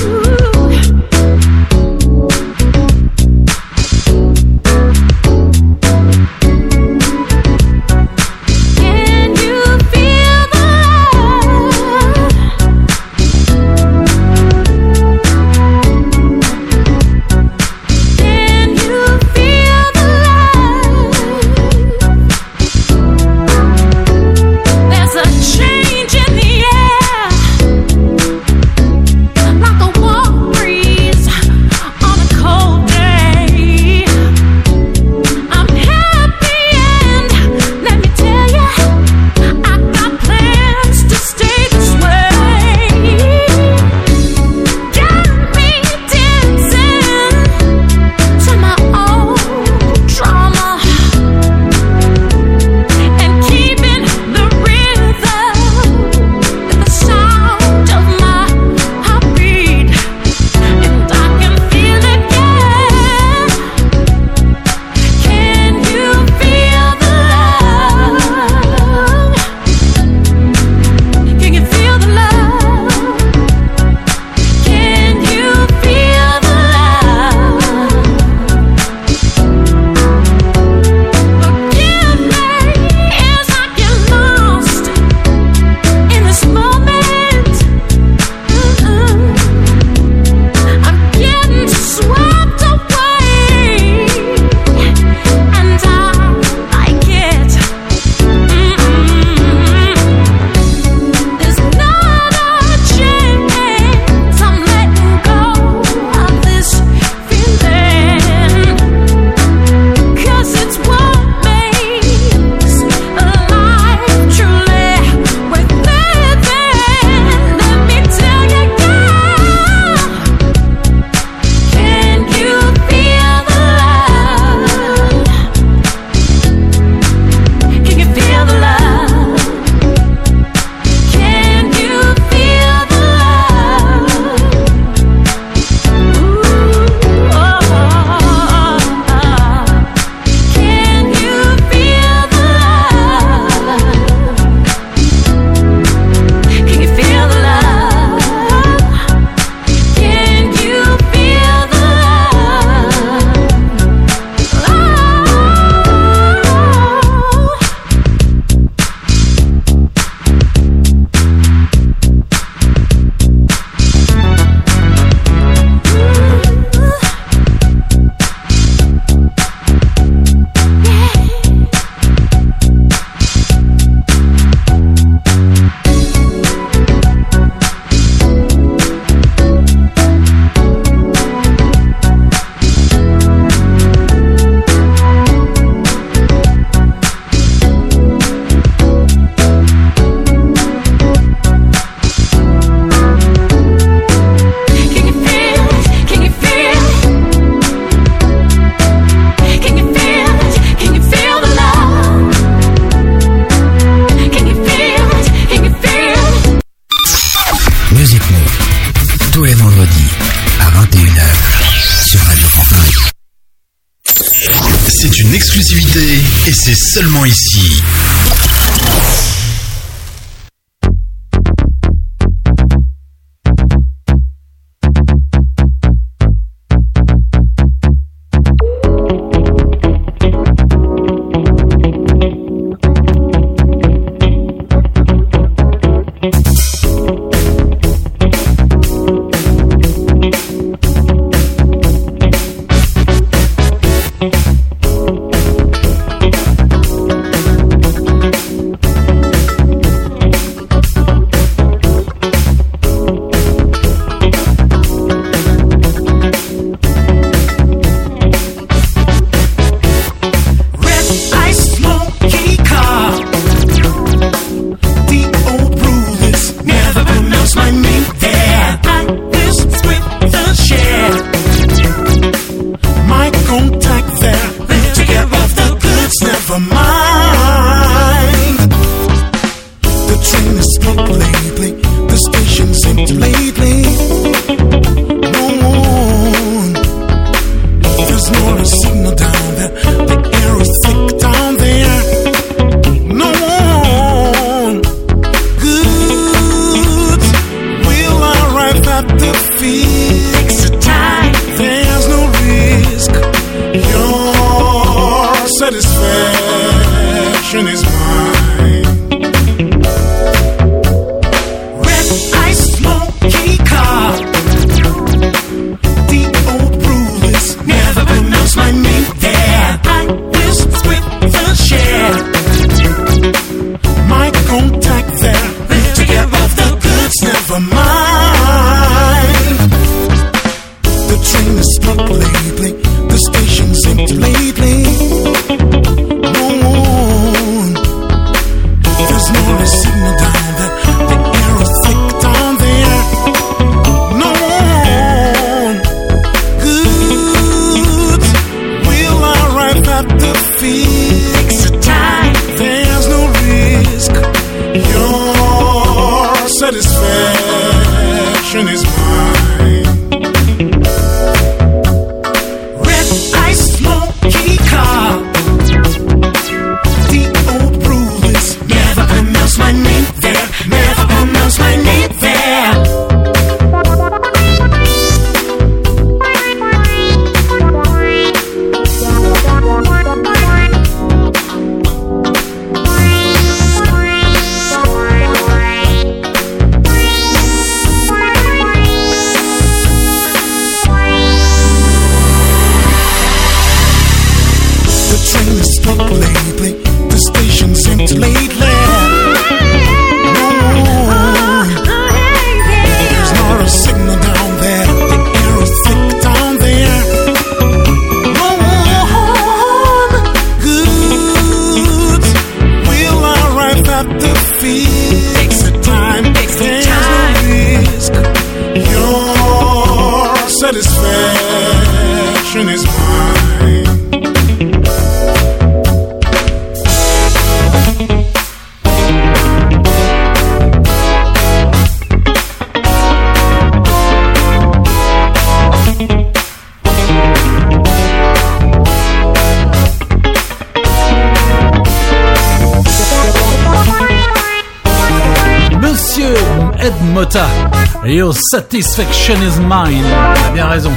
Satisfaction is Mine. Il a bien raison.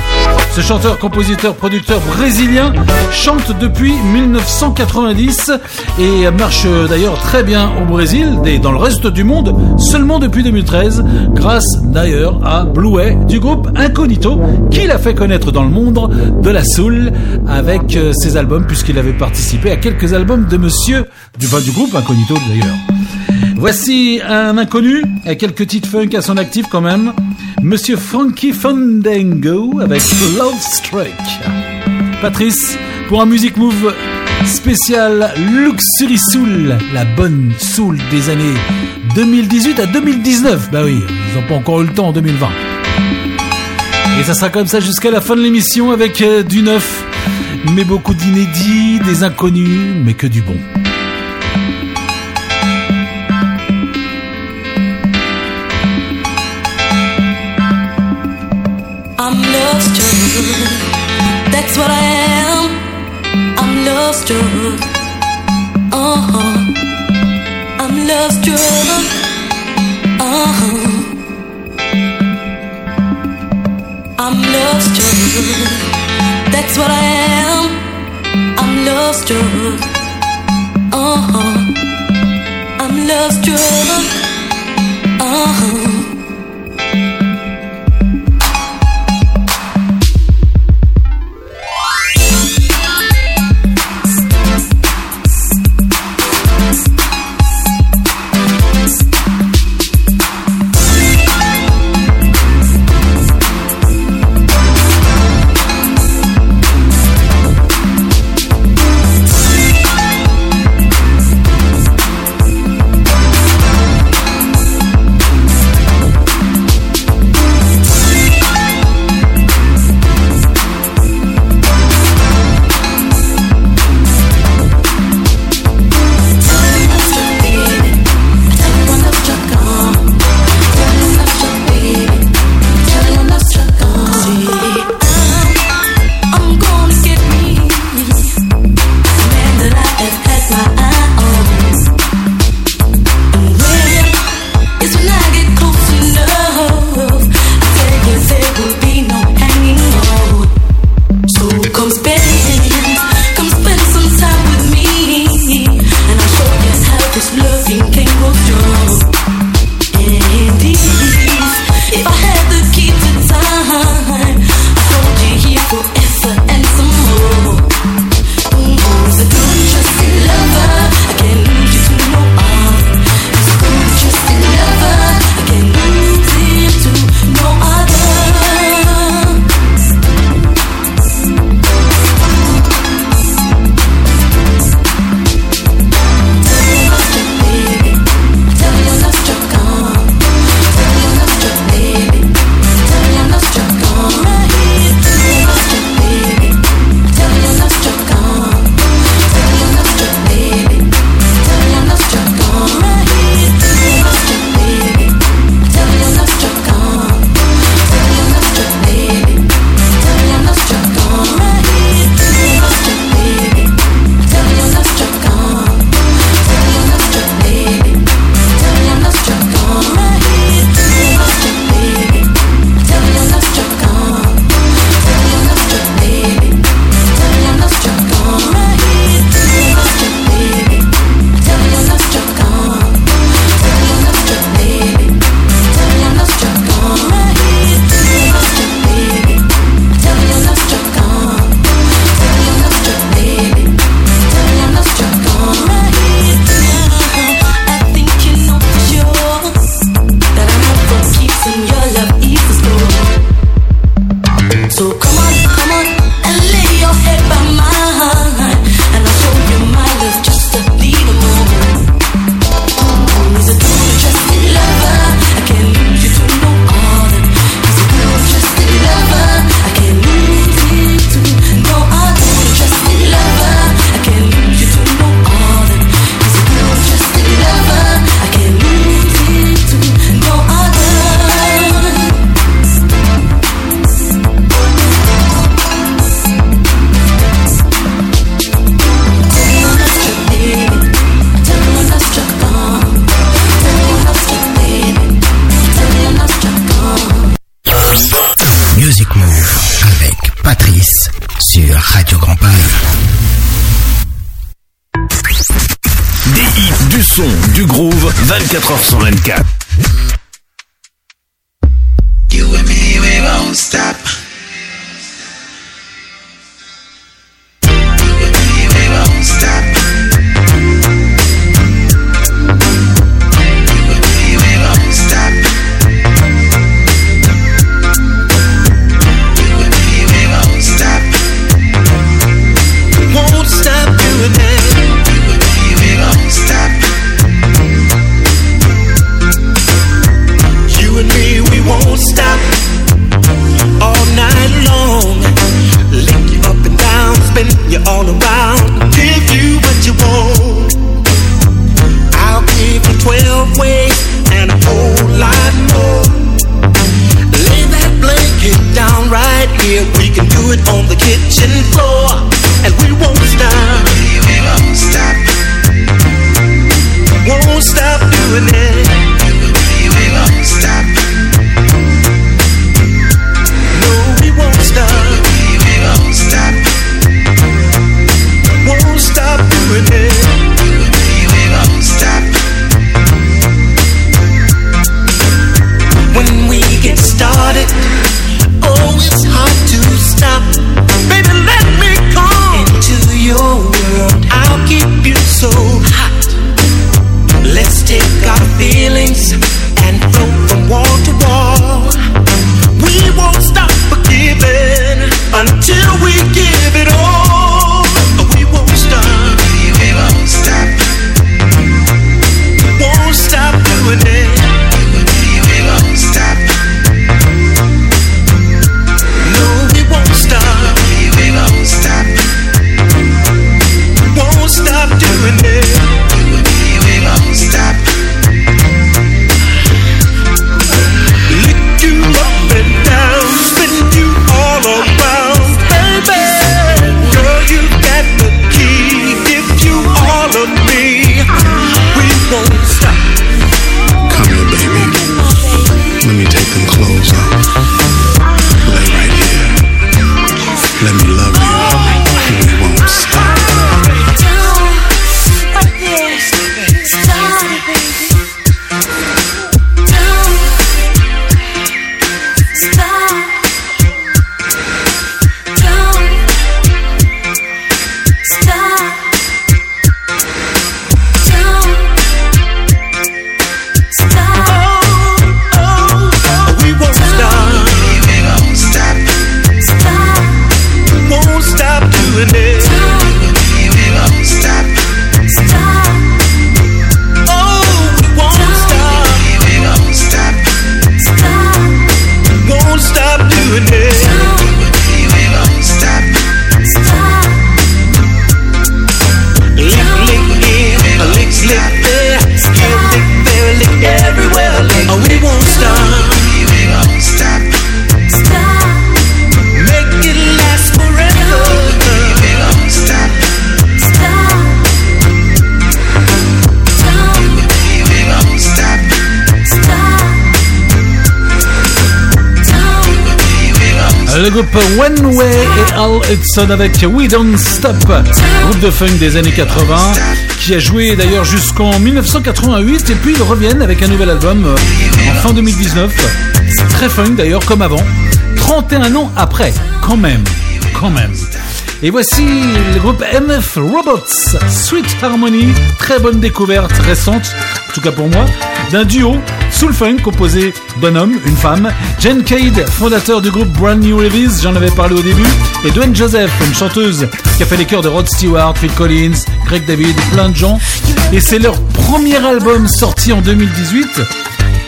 Ce chanteur, compositeur, producteur brésilien chante depuis 1990 et marche d'ailleurs très bien au Brésil et dans le reste du monde seulement depuis 2013 grâce d'ailleurs à Bluey du groupe Incognito qui l'a fait connaître dans le monde de la soul avec euh, ses albums puisqu'il avait participé à quelques albums de monsieur du, enfin, du groupe Incognito d'ailleurs. Voici un inconnu, avec quelques titres funk à son actif quand même. Monsieur Frankie Fandango avec Love Strike. Patrice, pour un Music Move spécial Luxury Soul, la bonne soul des années 2018 à 2019. Bah oui, ils n'ont pas encore eu le temps en 2020. Et ça sera comme ça jusqu'à la fin de l'émission avec euh, du neuf, mais beaucoup d'inédits, des inconnus, mais que du bon. I'm I'm love struck. That's Avec We Don't Stop, groupe de funk des années 80, qui a joué d'ailleurs jusqu'en 1988 et puis ils reviennent avec un nouvel album euh, en fin 2019. Très funk d'ailleurs, comme avant. 31 ans après, quand même, quand même. Et voici le groupe MF Robots, Sweet Harmony, très bonne découverte récente, en tout cas pour moi, d'un duo Soul Funk composé d'un homme, une femme, Jen Cade, fondateur du groupe Brand New Release, j'en avais parlé au début, et Dwayne Joseph, une chanteuse qui a fait les chœurs de Rod Stewart, Phil Collins, Greg David, plein de gens. Et c'est leur premier album sorti en 2018.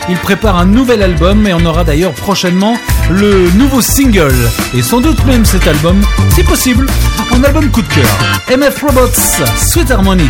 Ils préparent un nouvel album et on aura d'ailleurs prochainement le nouveau single et sans doute même cet album, si possible, un album coup de cœur. MF Robots, Sweet Harmony.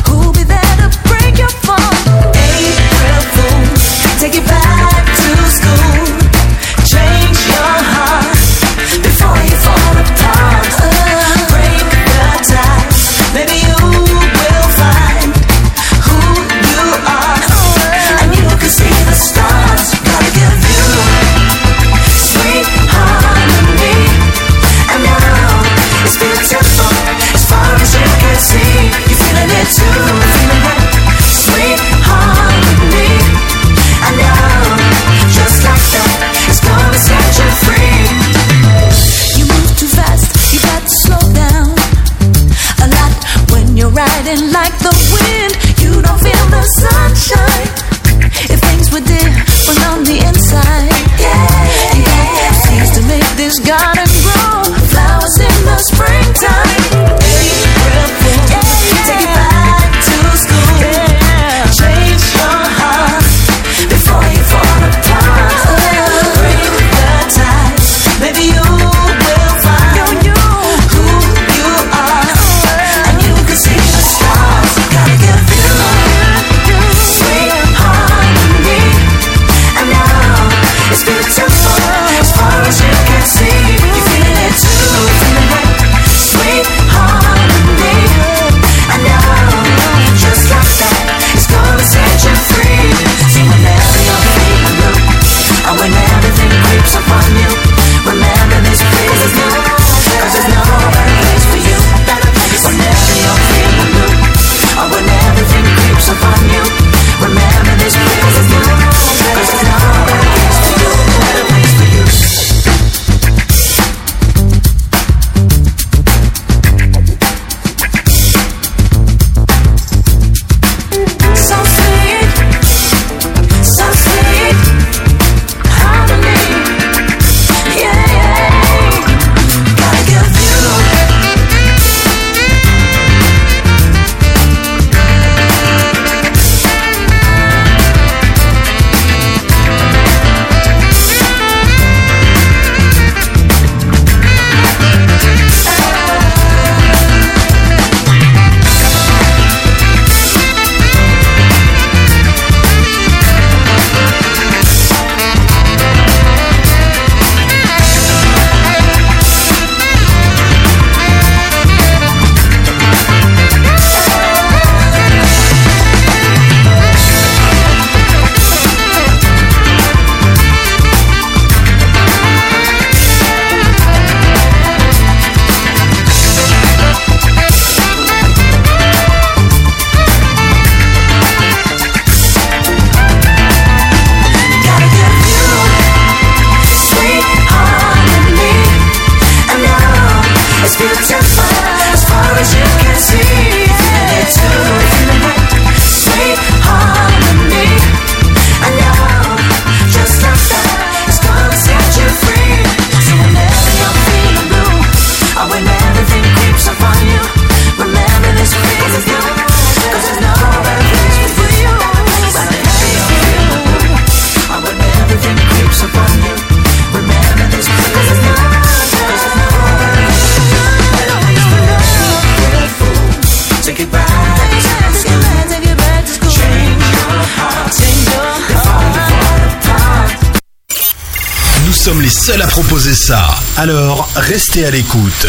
Alors, restez à l'écoute.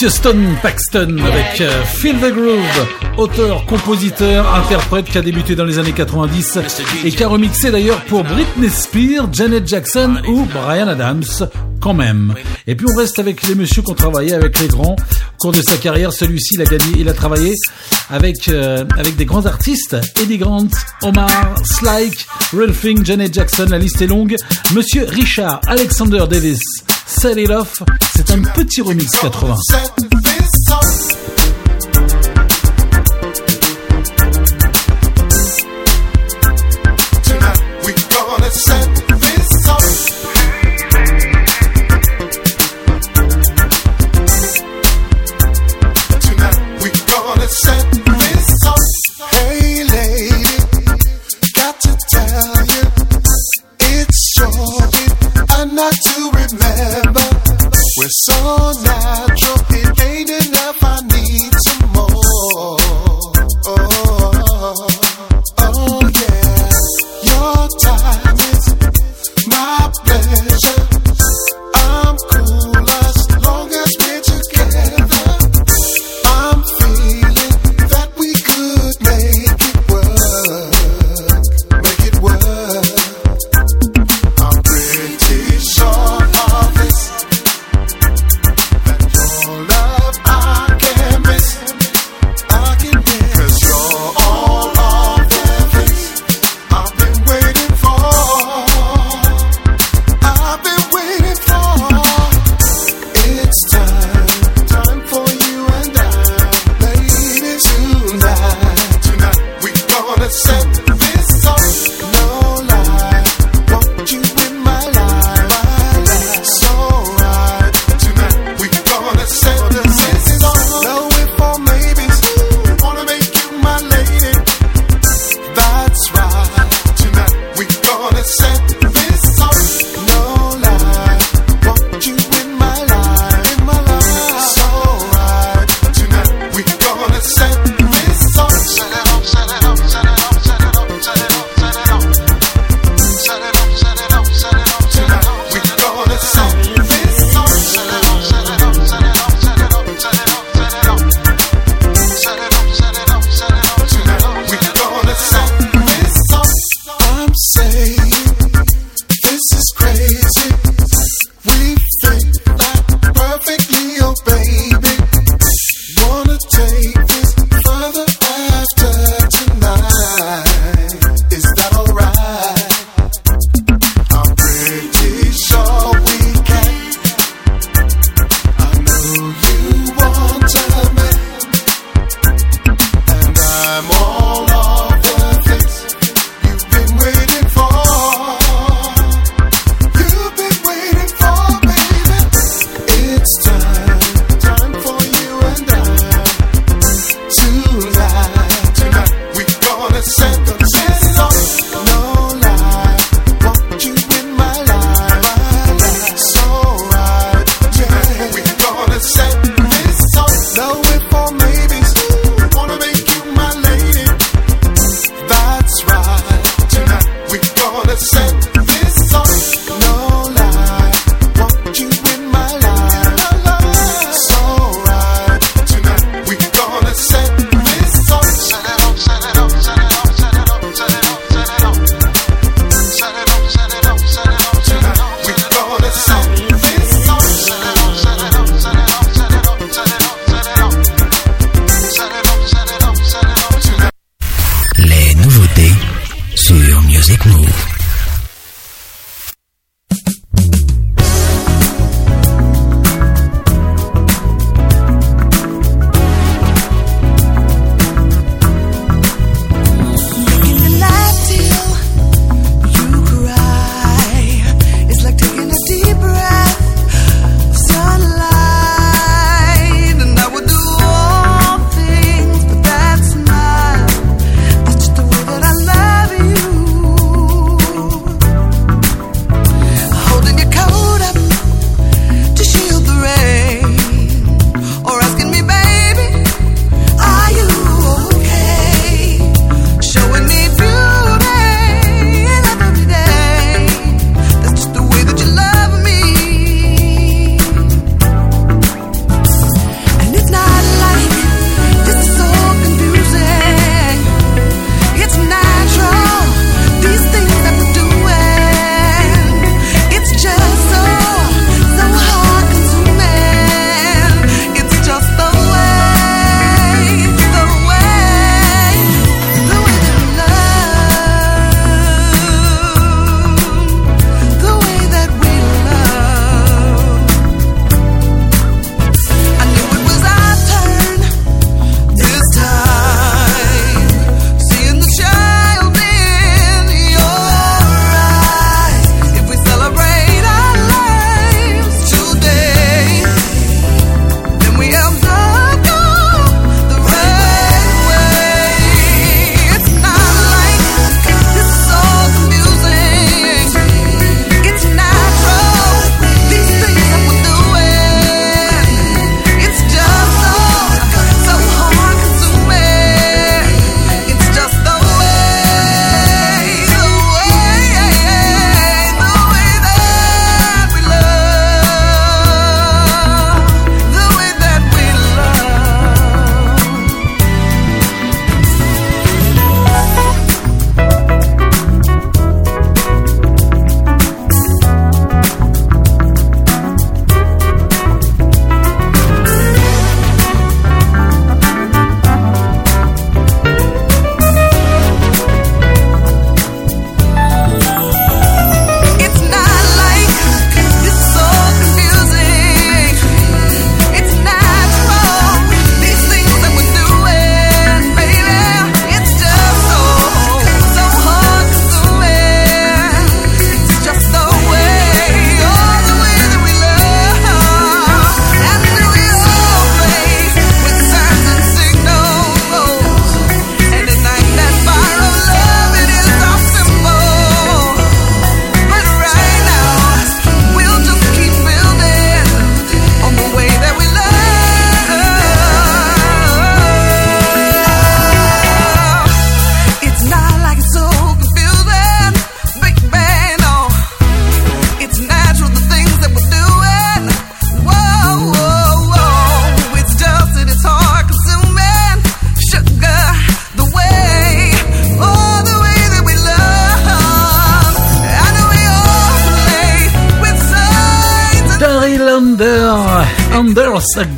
Monsieur Stone Paxton avec euh, Feel the Groove, auteur, compositeur, interprète qui a débuté dans les années 90 et qui a remixé d'ailleurs pour Britney Spears, Janet Jackson ou Brian Adams quand même. Et puis on reste avec les messieurs qui ont travaillé avec les grands au cours de sa carrière. Celui-ci, il a gagné, il a travaillé avec euh, avec des grands artistes, Eddie Grant, Omar, Slyke, Ralphing, Janet Jackson. La liste est longue. Monsieur Richard Alexander Davis, Off, c'est un petit remix 80.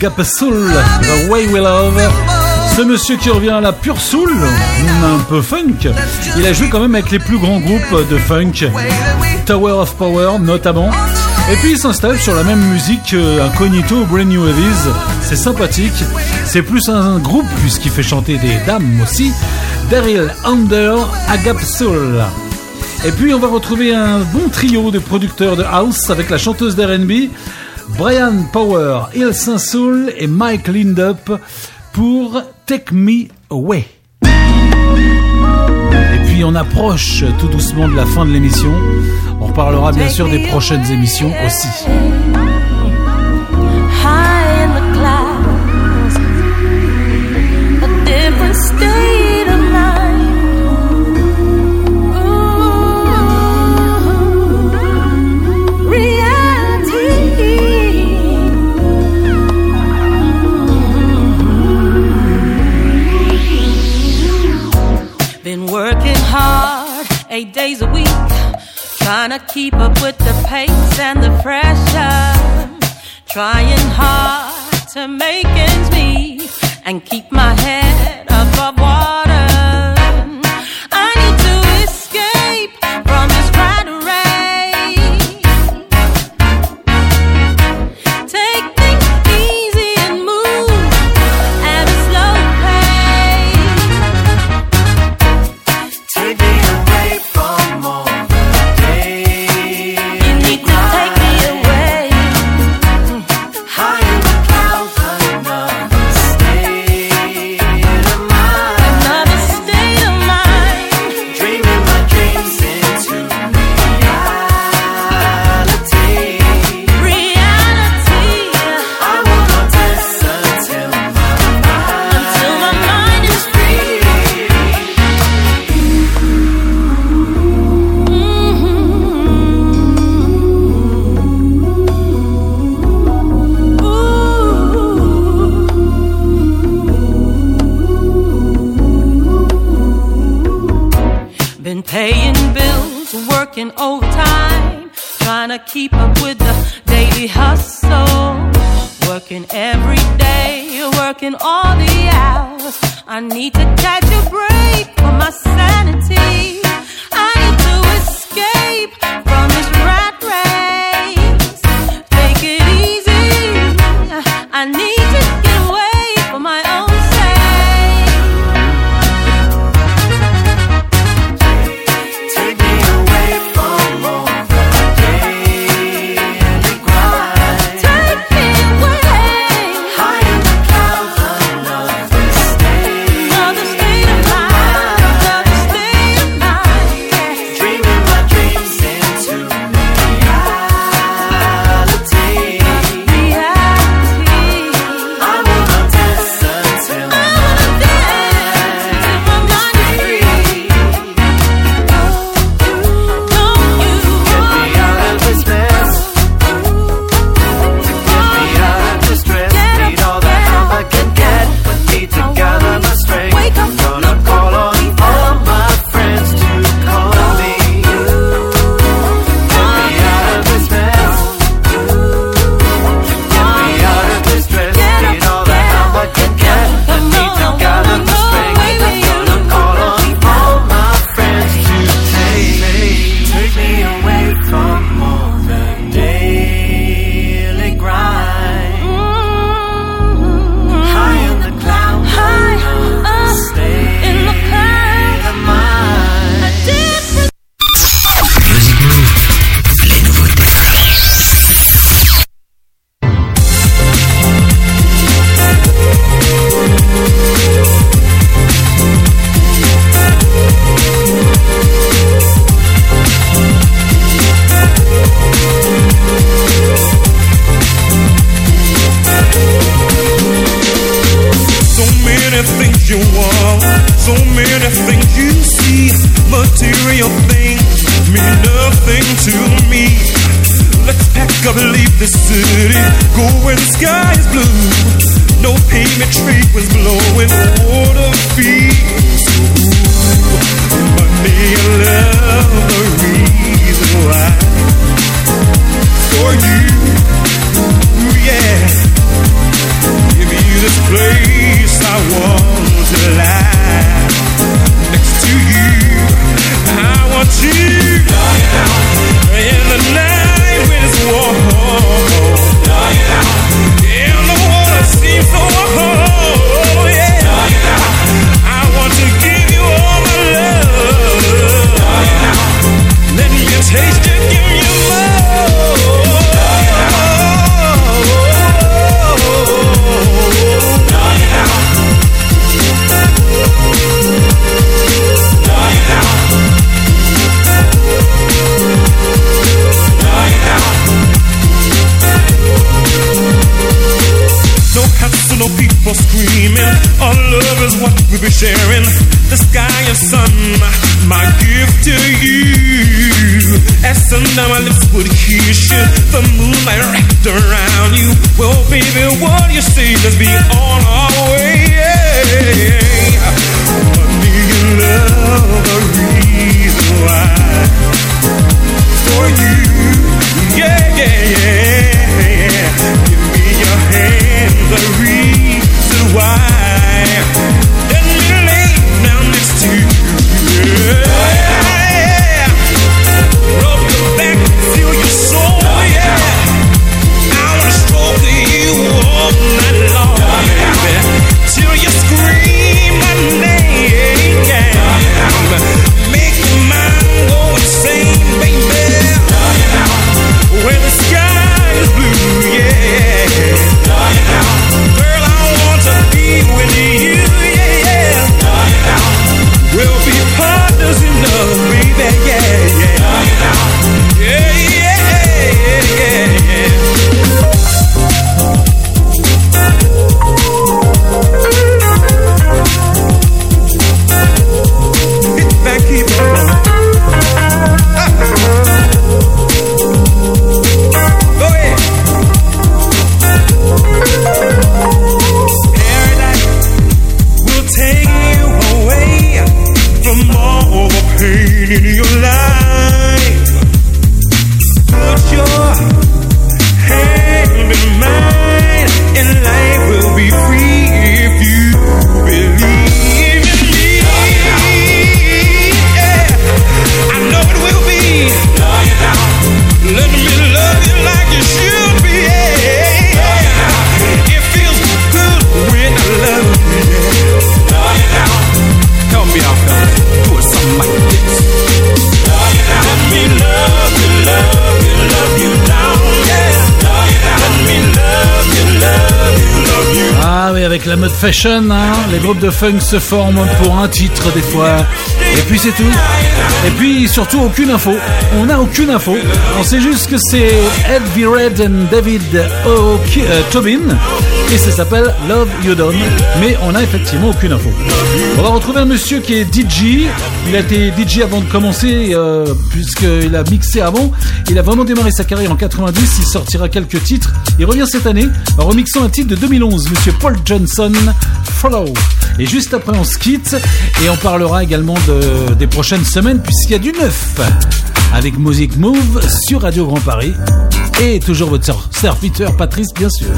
Agape Soul, The Way We Love. Ce monsieur qui revient à la pure soul, un peu funk, il a joué quand même avec les plus grands groupes de funk, Tower of Power notamment. Et puis il s'installe sur la même musique Incognito, Brand New Heavies. C'est sympathique. C'est plus un groupe puisqu'il fait chanter des dames aussi. Daryl Under, Agape Soul. Et puis on va retrouver un bon trio de producteurs de house avec la chanteuse d'R&B Brian Power, Il Soul et Mike Lindup pour Take Me Away. Et puis on approche tout doucement de la fin de l'émission. On reparlera bien sûr des prochaines émissions aussi. Mode fashion, hein. les groupes de funk se forment pour un titre des fois, et puis c'est tout. Et puis surtout aucune info, on n'a aucune info, on sait juste que c'est Ed V. Red et David o. Euh, Tobin, et ça s'appelle Love You Don't, mais on n'a effectivement aucune info. On va retrouver un monsieur qui est DJ, il a été DJ avant de commencer, euh, puisqu'il a mixé avant, il a vraiment démarré sa carrière en 90, il sortira quelques titres, il revient cette année en remixant un titre de 2011, monsieur Paul Johnson, Follow. Et juste après on se quitte, et on parlera également de, des prochaines semaines, puisqu'il y a du neuf avec Music Move sur Radio Grand Paris. Et toujours votre serviteur Patrice, bien sûr.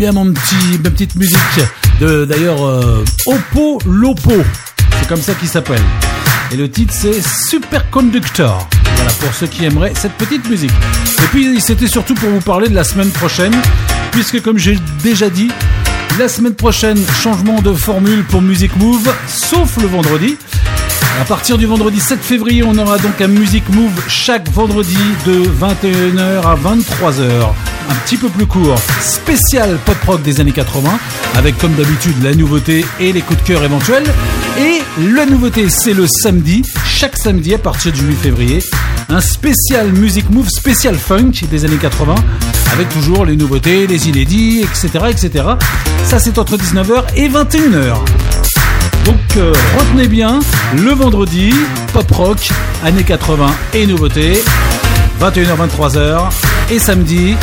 Bien mon petit, ma petite musique de d'ailleurs euh, Oppo Lopo. C'est comme ça qu'il s'appelle. Et le titre c'est Superconductor. Voilà pour ceux qui aimeraient cette petite musique. Et puis c'était surtout pour vous parler de la semaine prochaine, puisque comme j'ai déjà dit, la semaine prochaine, changement de formule pour Music Move, sauf le vendredi. À partir du vendredi 7 février, on aura donc un Music Move chaque vendredi de 21h à 23h un petit peu plus court, spécial pop rock des années 80, avec comme d'habitude la nouveauté et les coups de cœur éventuels. Et la nouveauté, c'est le samedi, chaque samedi à partir du 8 février, un spécial Music Move, spécial funk des années 80, avec toujours les nouveautés, les inédits, etc. etc. Ça, c'est entre 19h et 21h. Donc euh, retenez bien, le vendredi, pop rock, années 80 et nouveautés, 21h-23h, et samedi,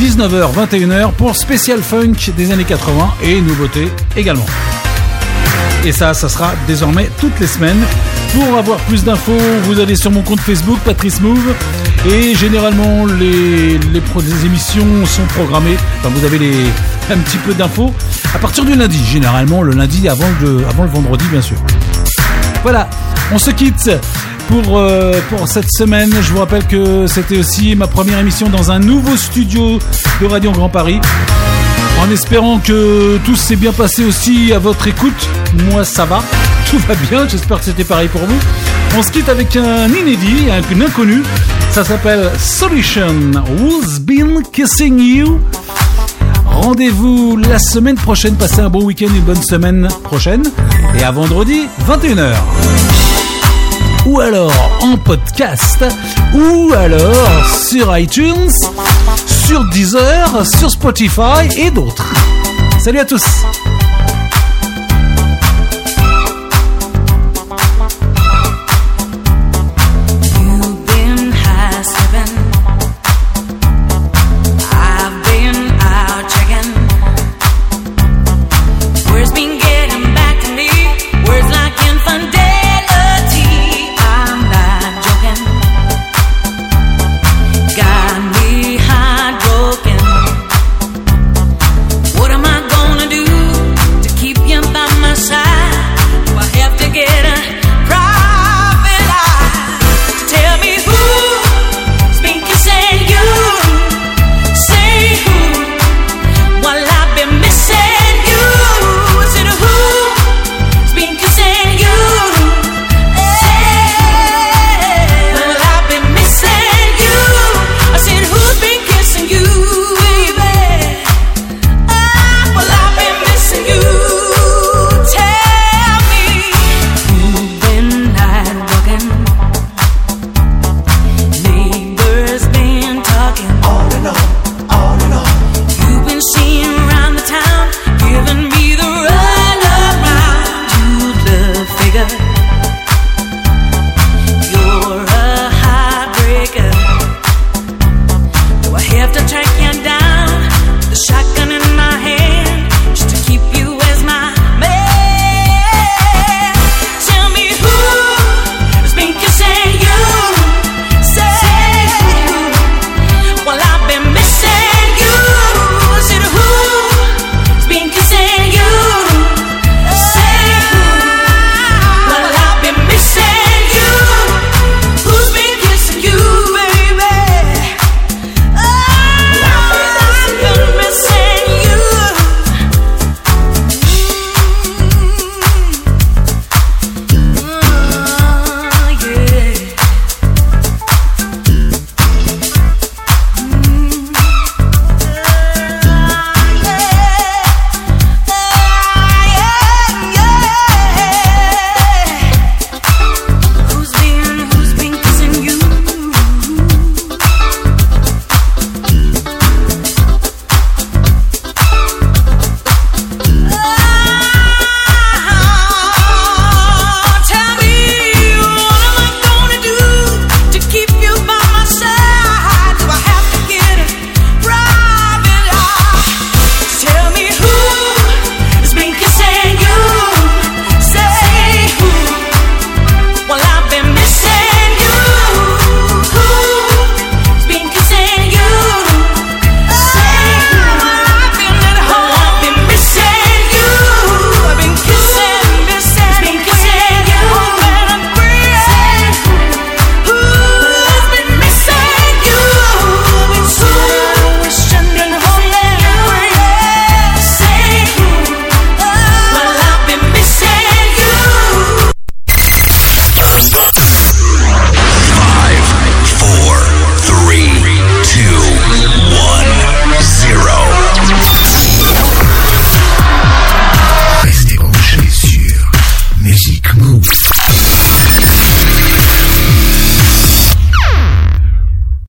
19h-21h pour spécial funk des années 80 et nouveautés également. Et ça, ça sera désormais toutes les semaines. Pour avoir plus d'infos, vous allez sur mon compte Facebook, Patrice Move. Et généralement, les, les, émissions sont programmées. Enfin, vous avez les, un petit peu d'infos à partir du lundi, généralement le lundi avant avant le vendredi bien sûr. Voilà, on se quitte pour, euh, pour cette semaine. Je vous rappelle que c'était aussi ma première émission dans un nouveau studio de Radio Grand Paris. En espérant que tout s'est bien passé aussi à votre écoute. Moi, ça va. [laughs] Tout va bien. J'espère que c'était pareil pour vous. On se quitte avec un inédit, un inconnu. Ça s'appelle Solution. Who's been kissing you? Rendez-vous la semaine prochaine. Passez un bon week-end, une bonne semaine prochaine. Et à vendredi, 21h. Ou alors en podcast. Ou alors sur iTunes sur Deezer, sur Spotify et d'autres. Salut à tous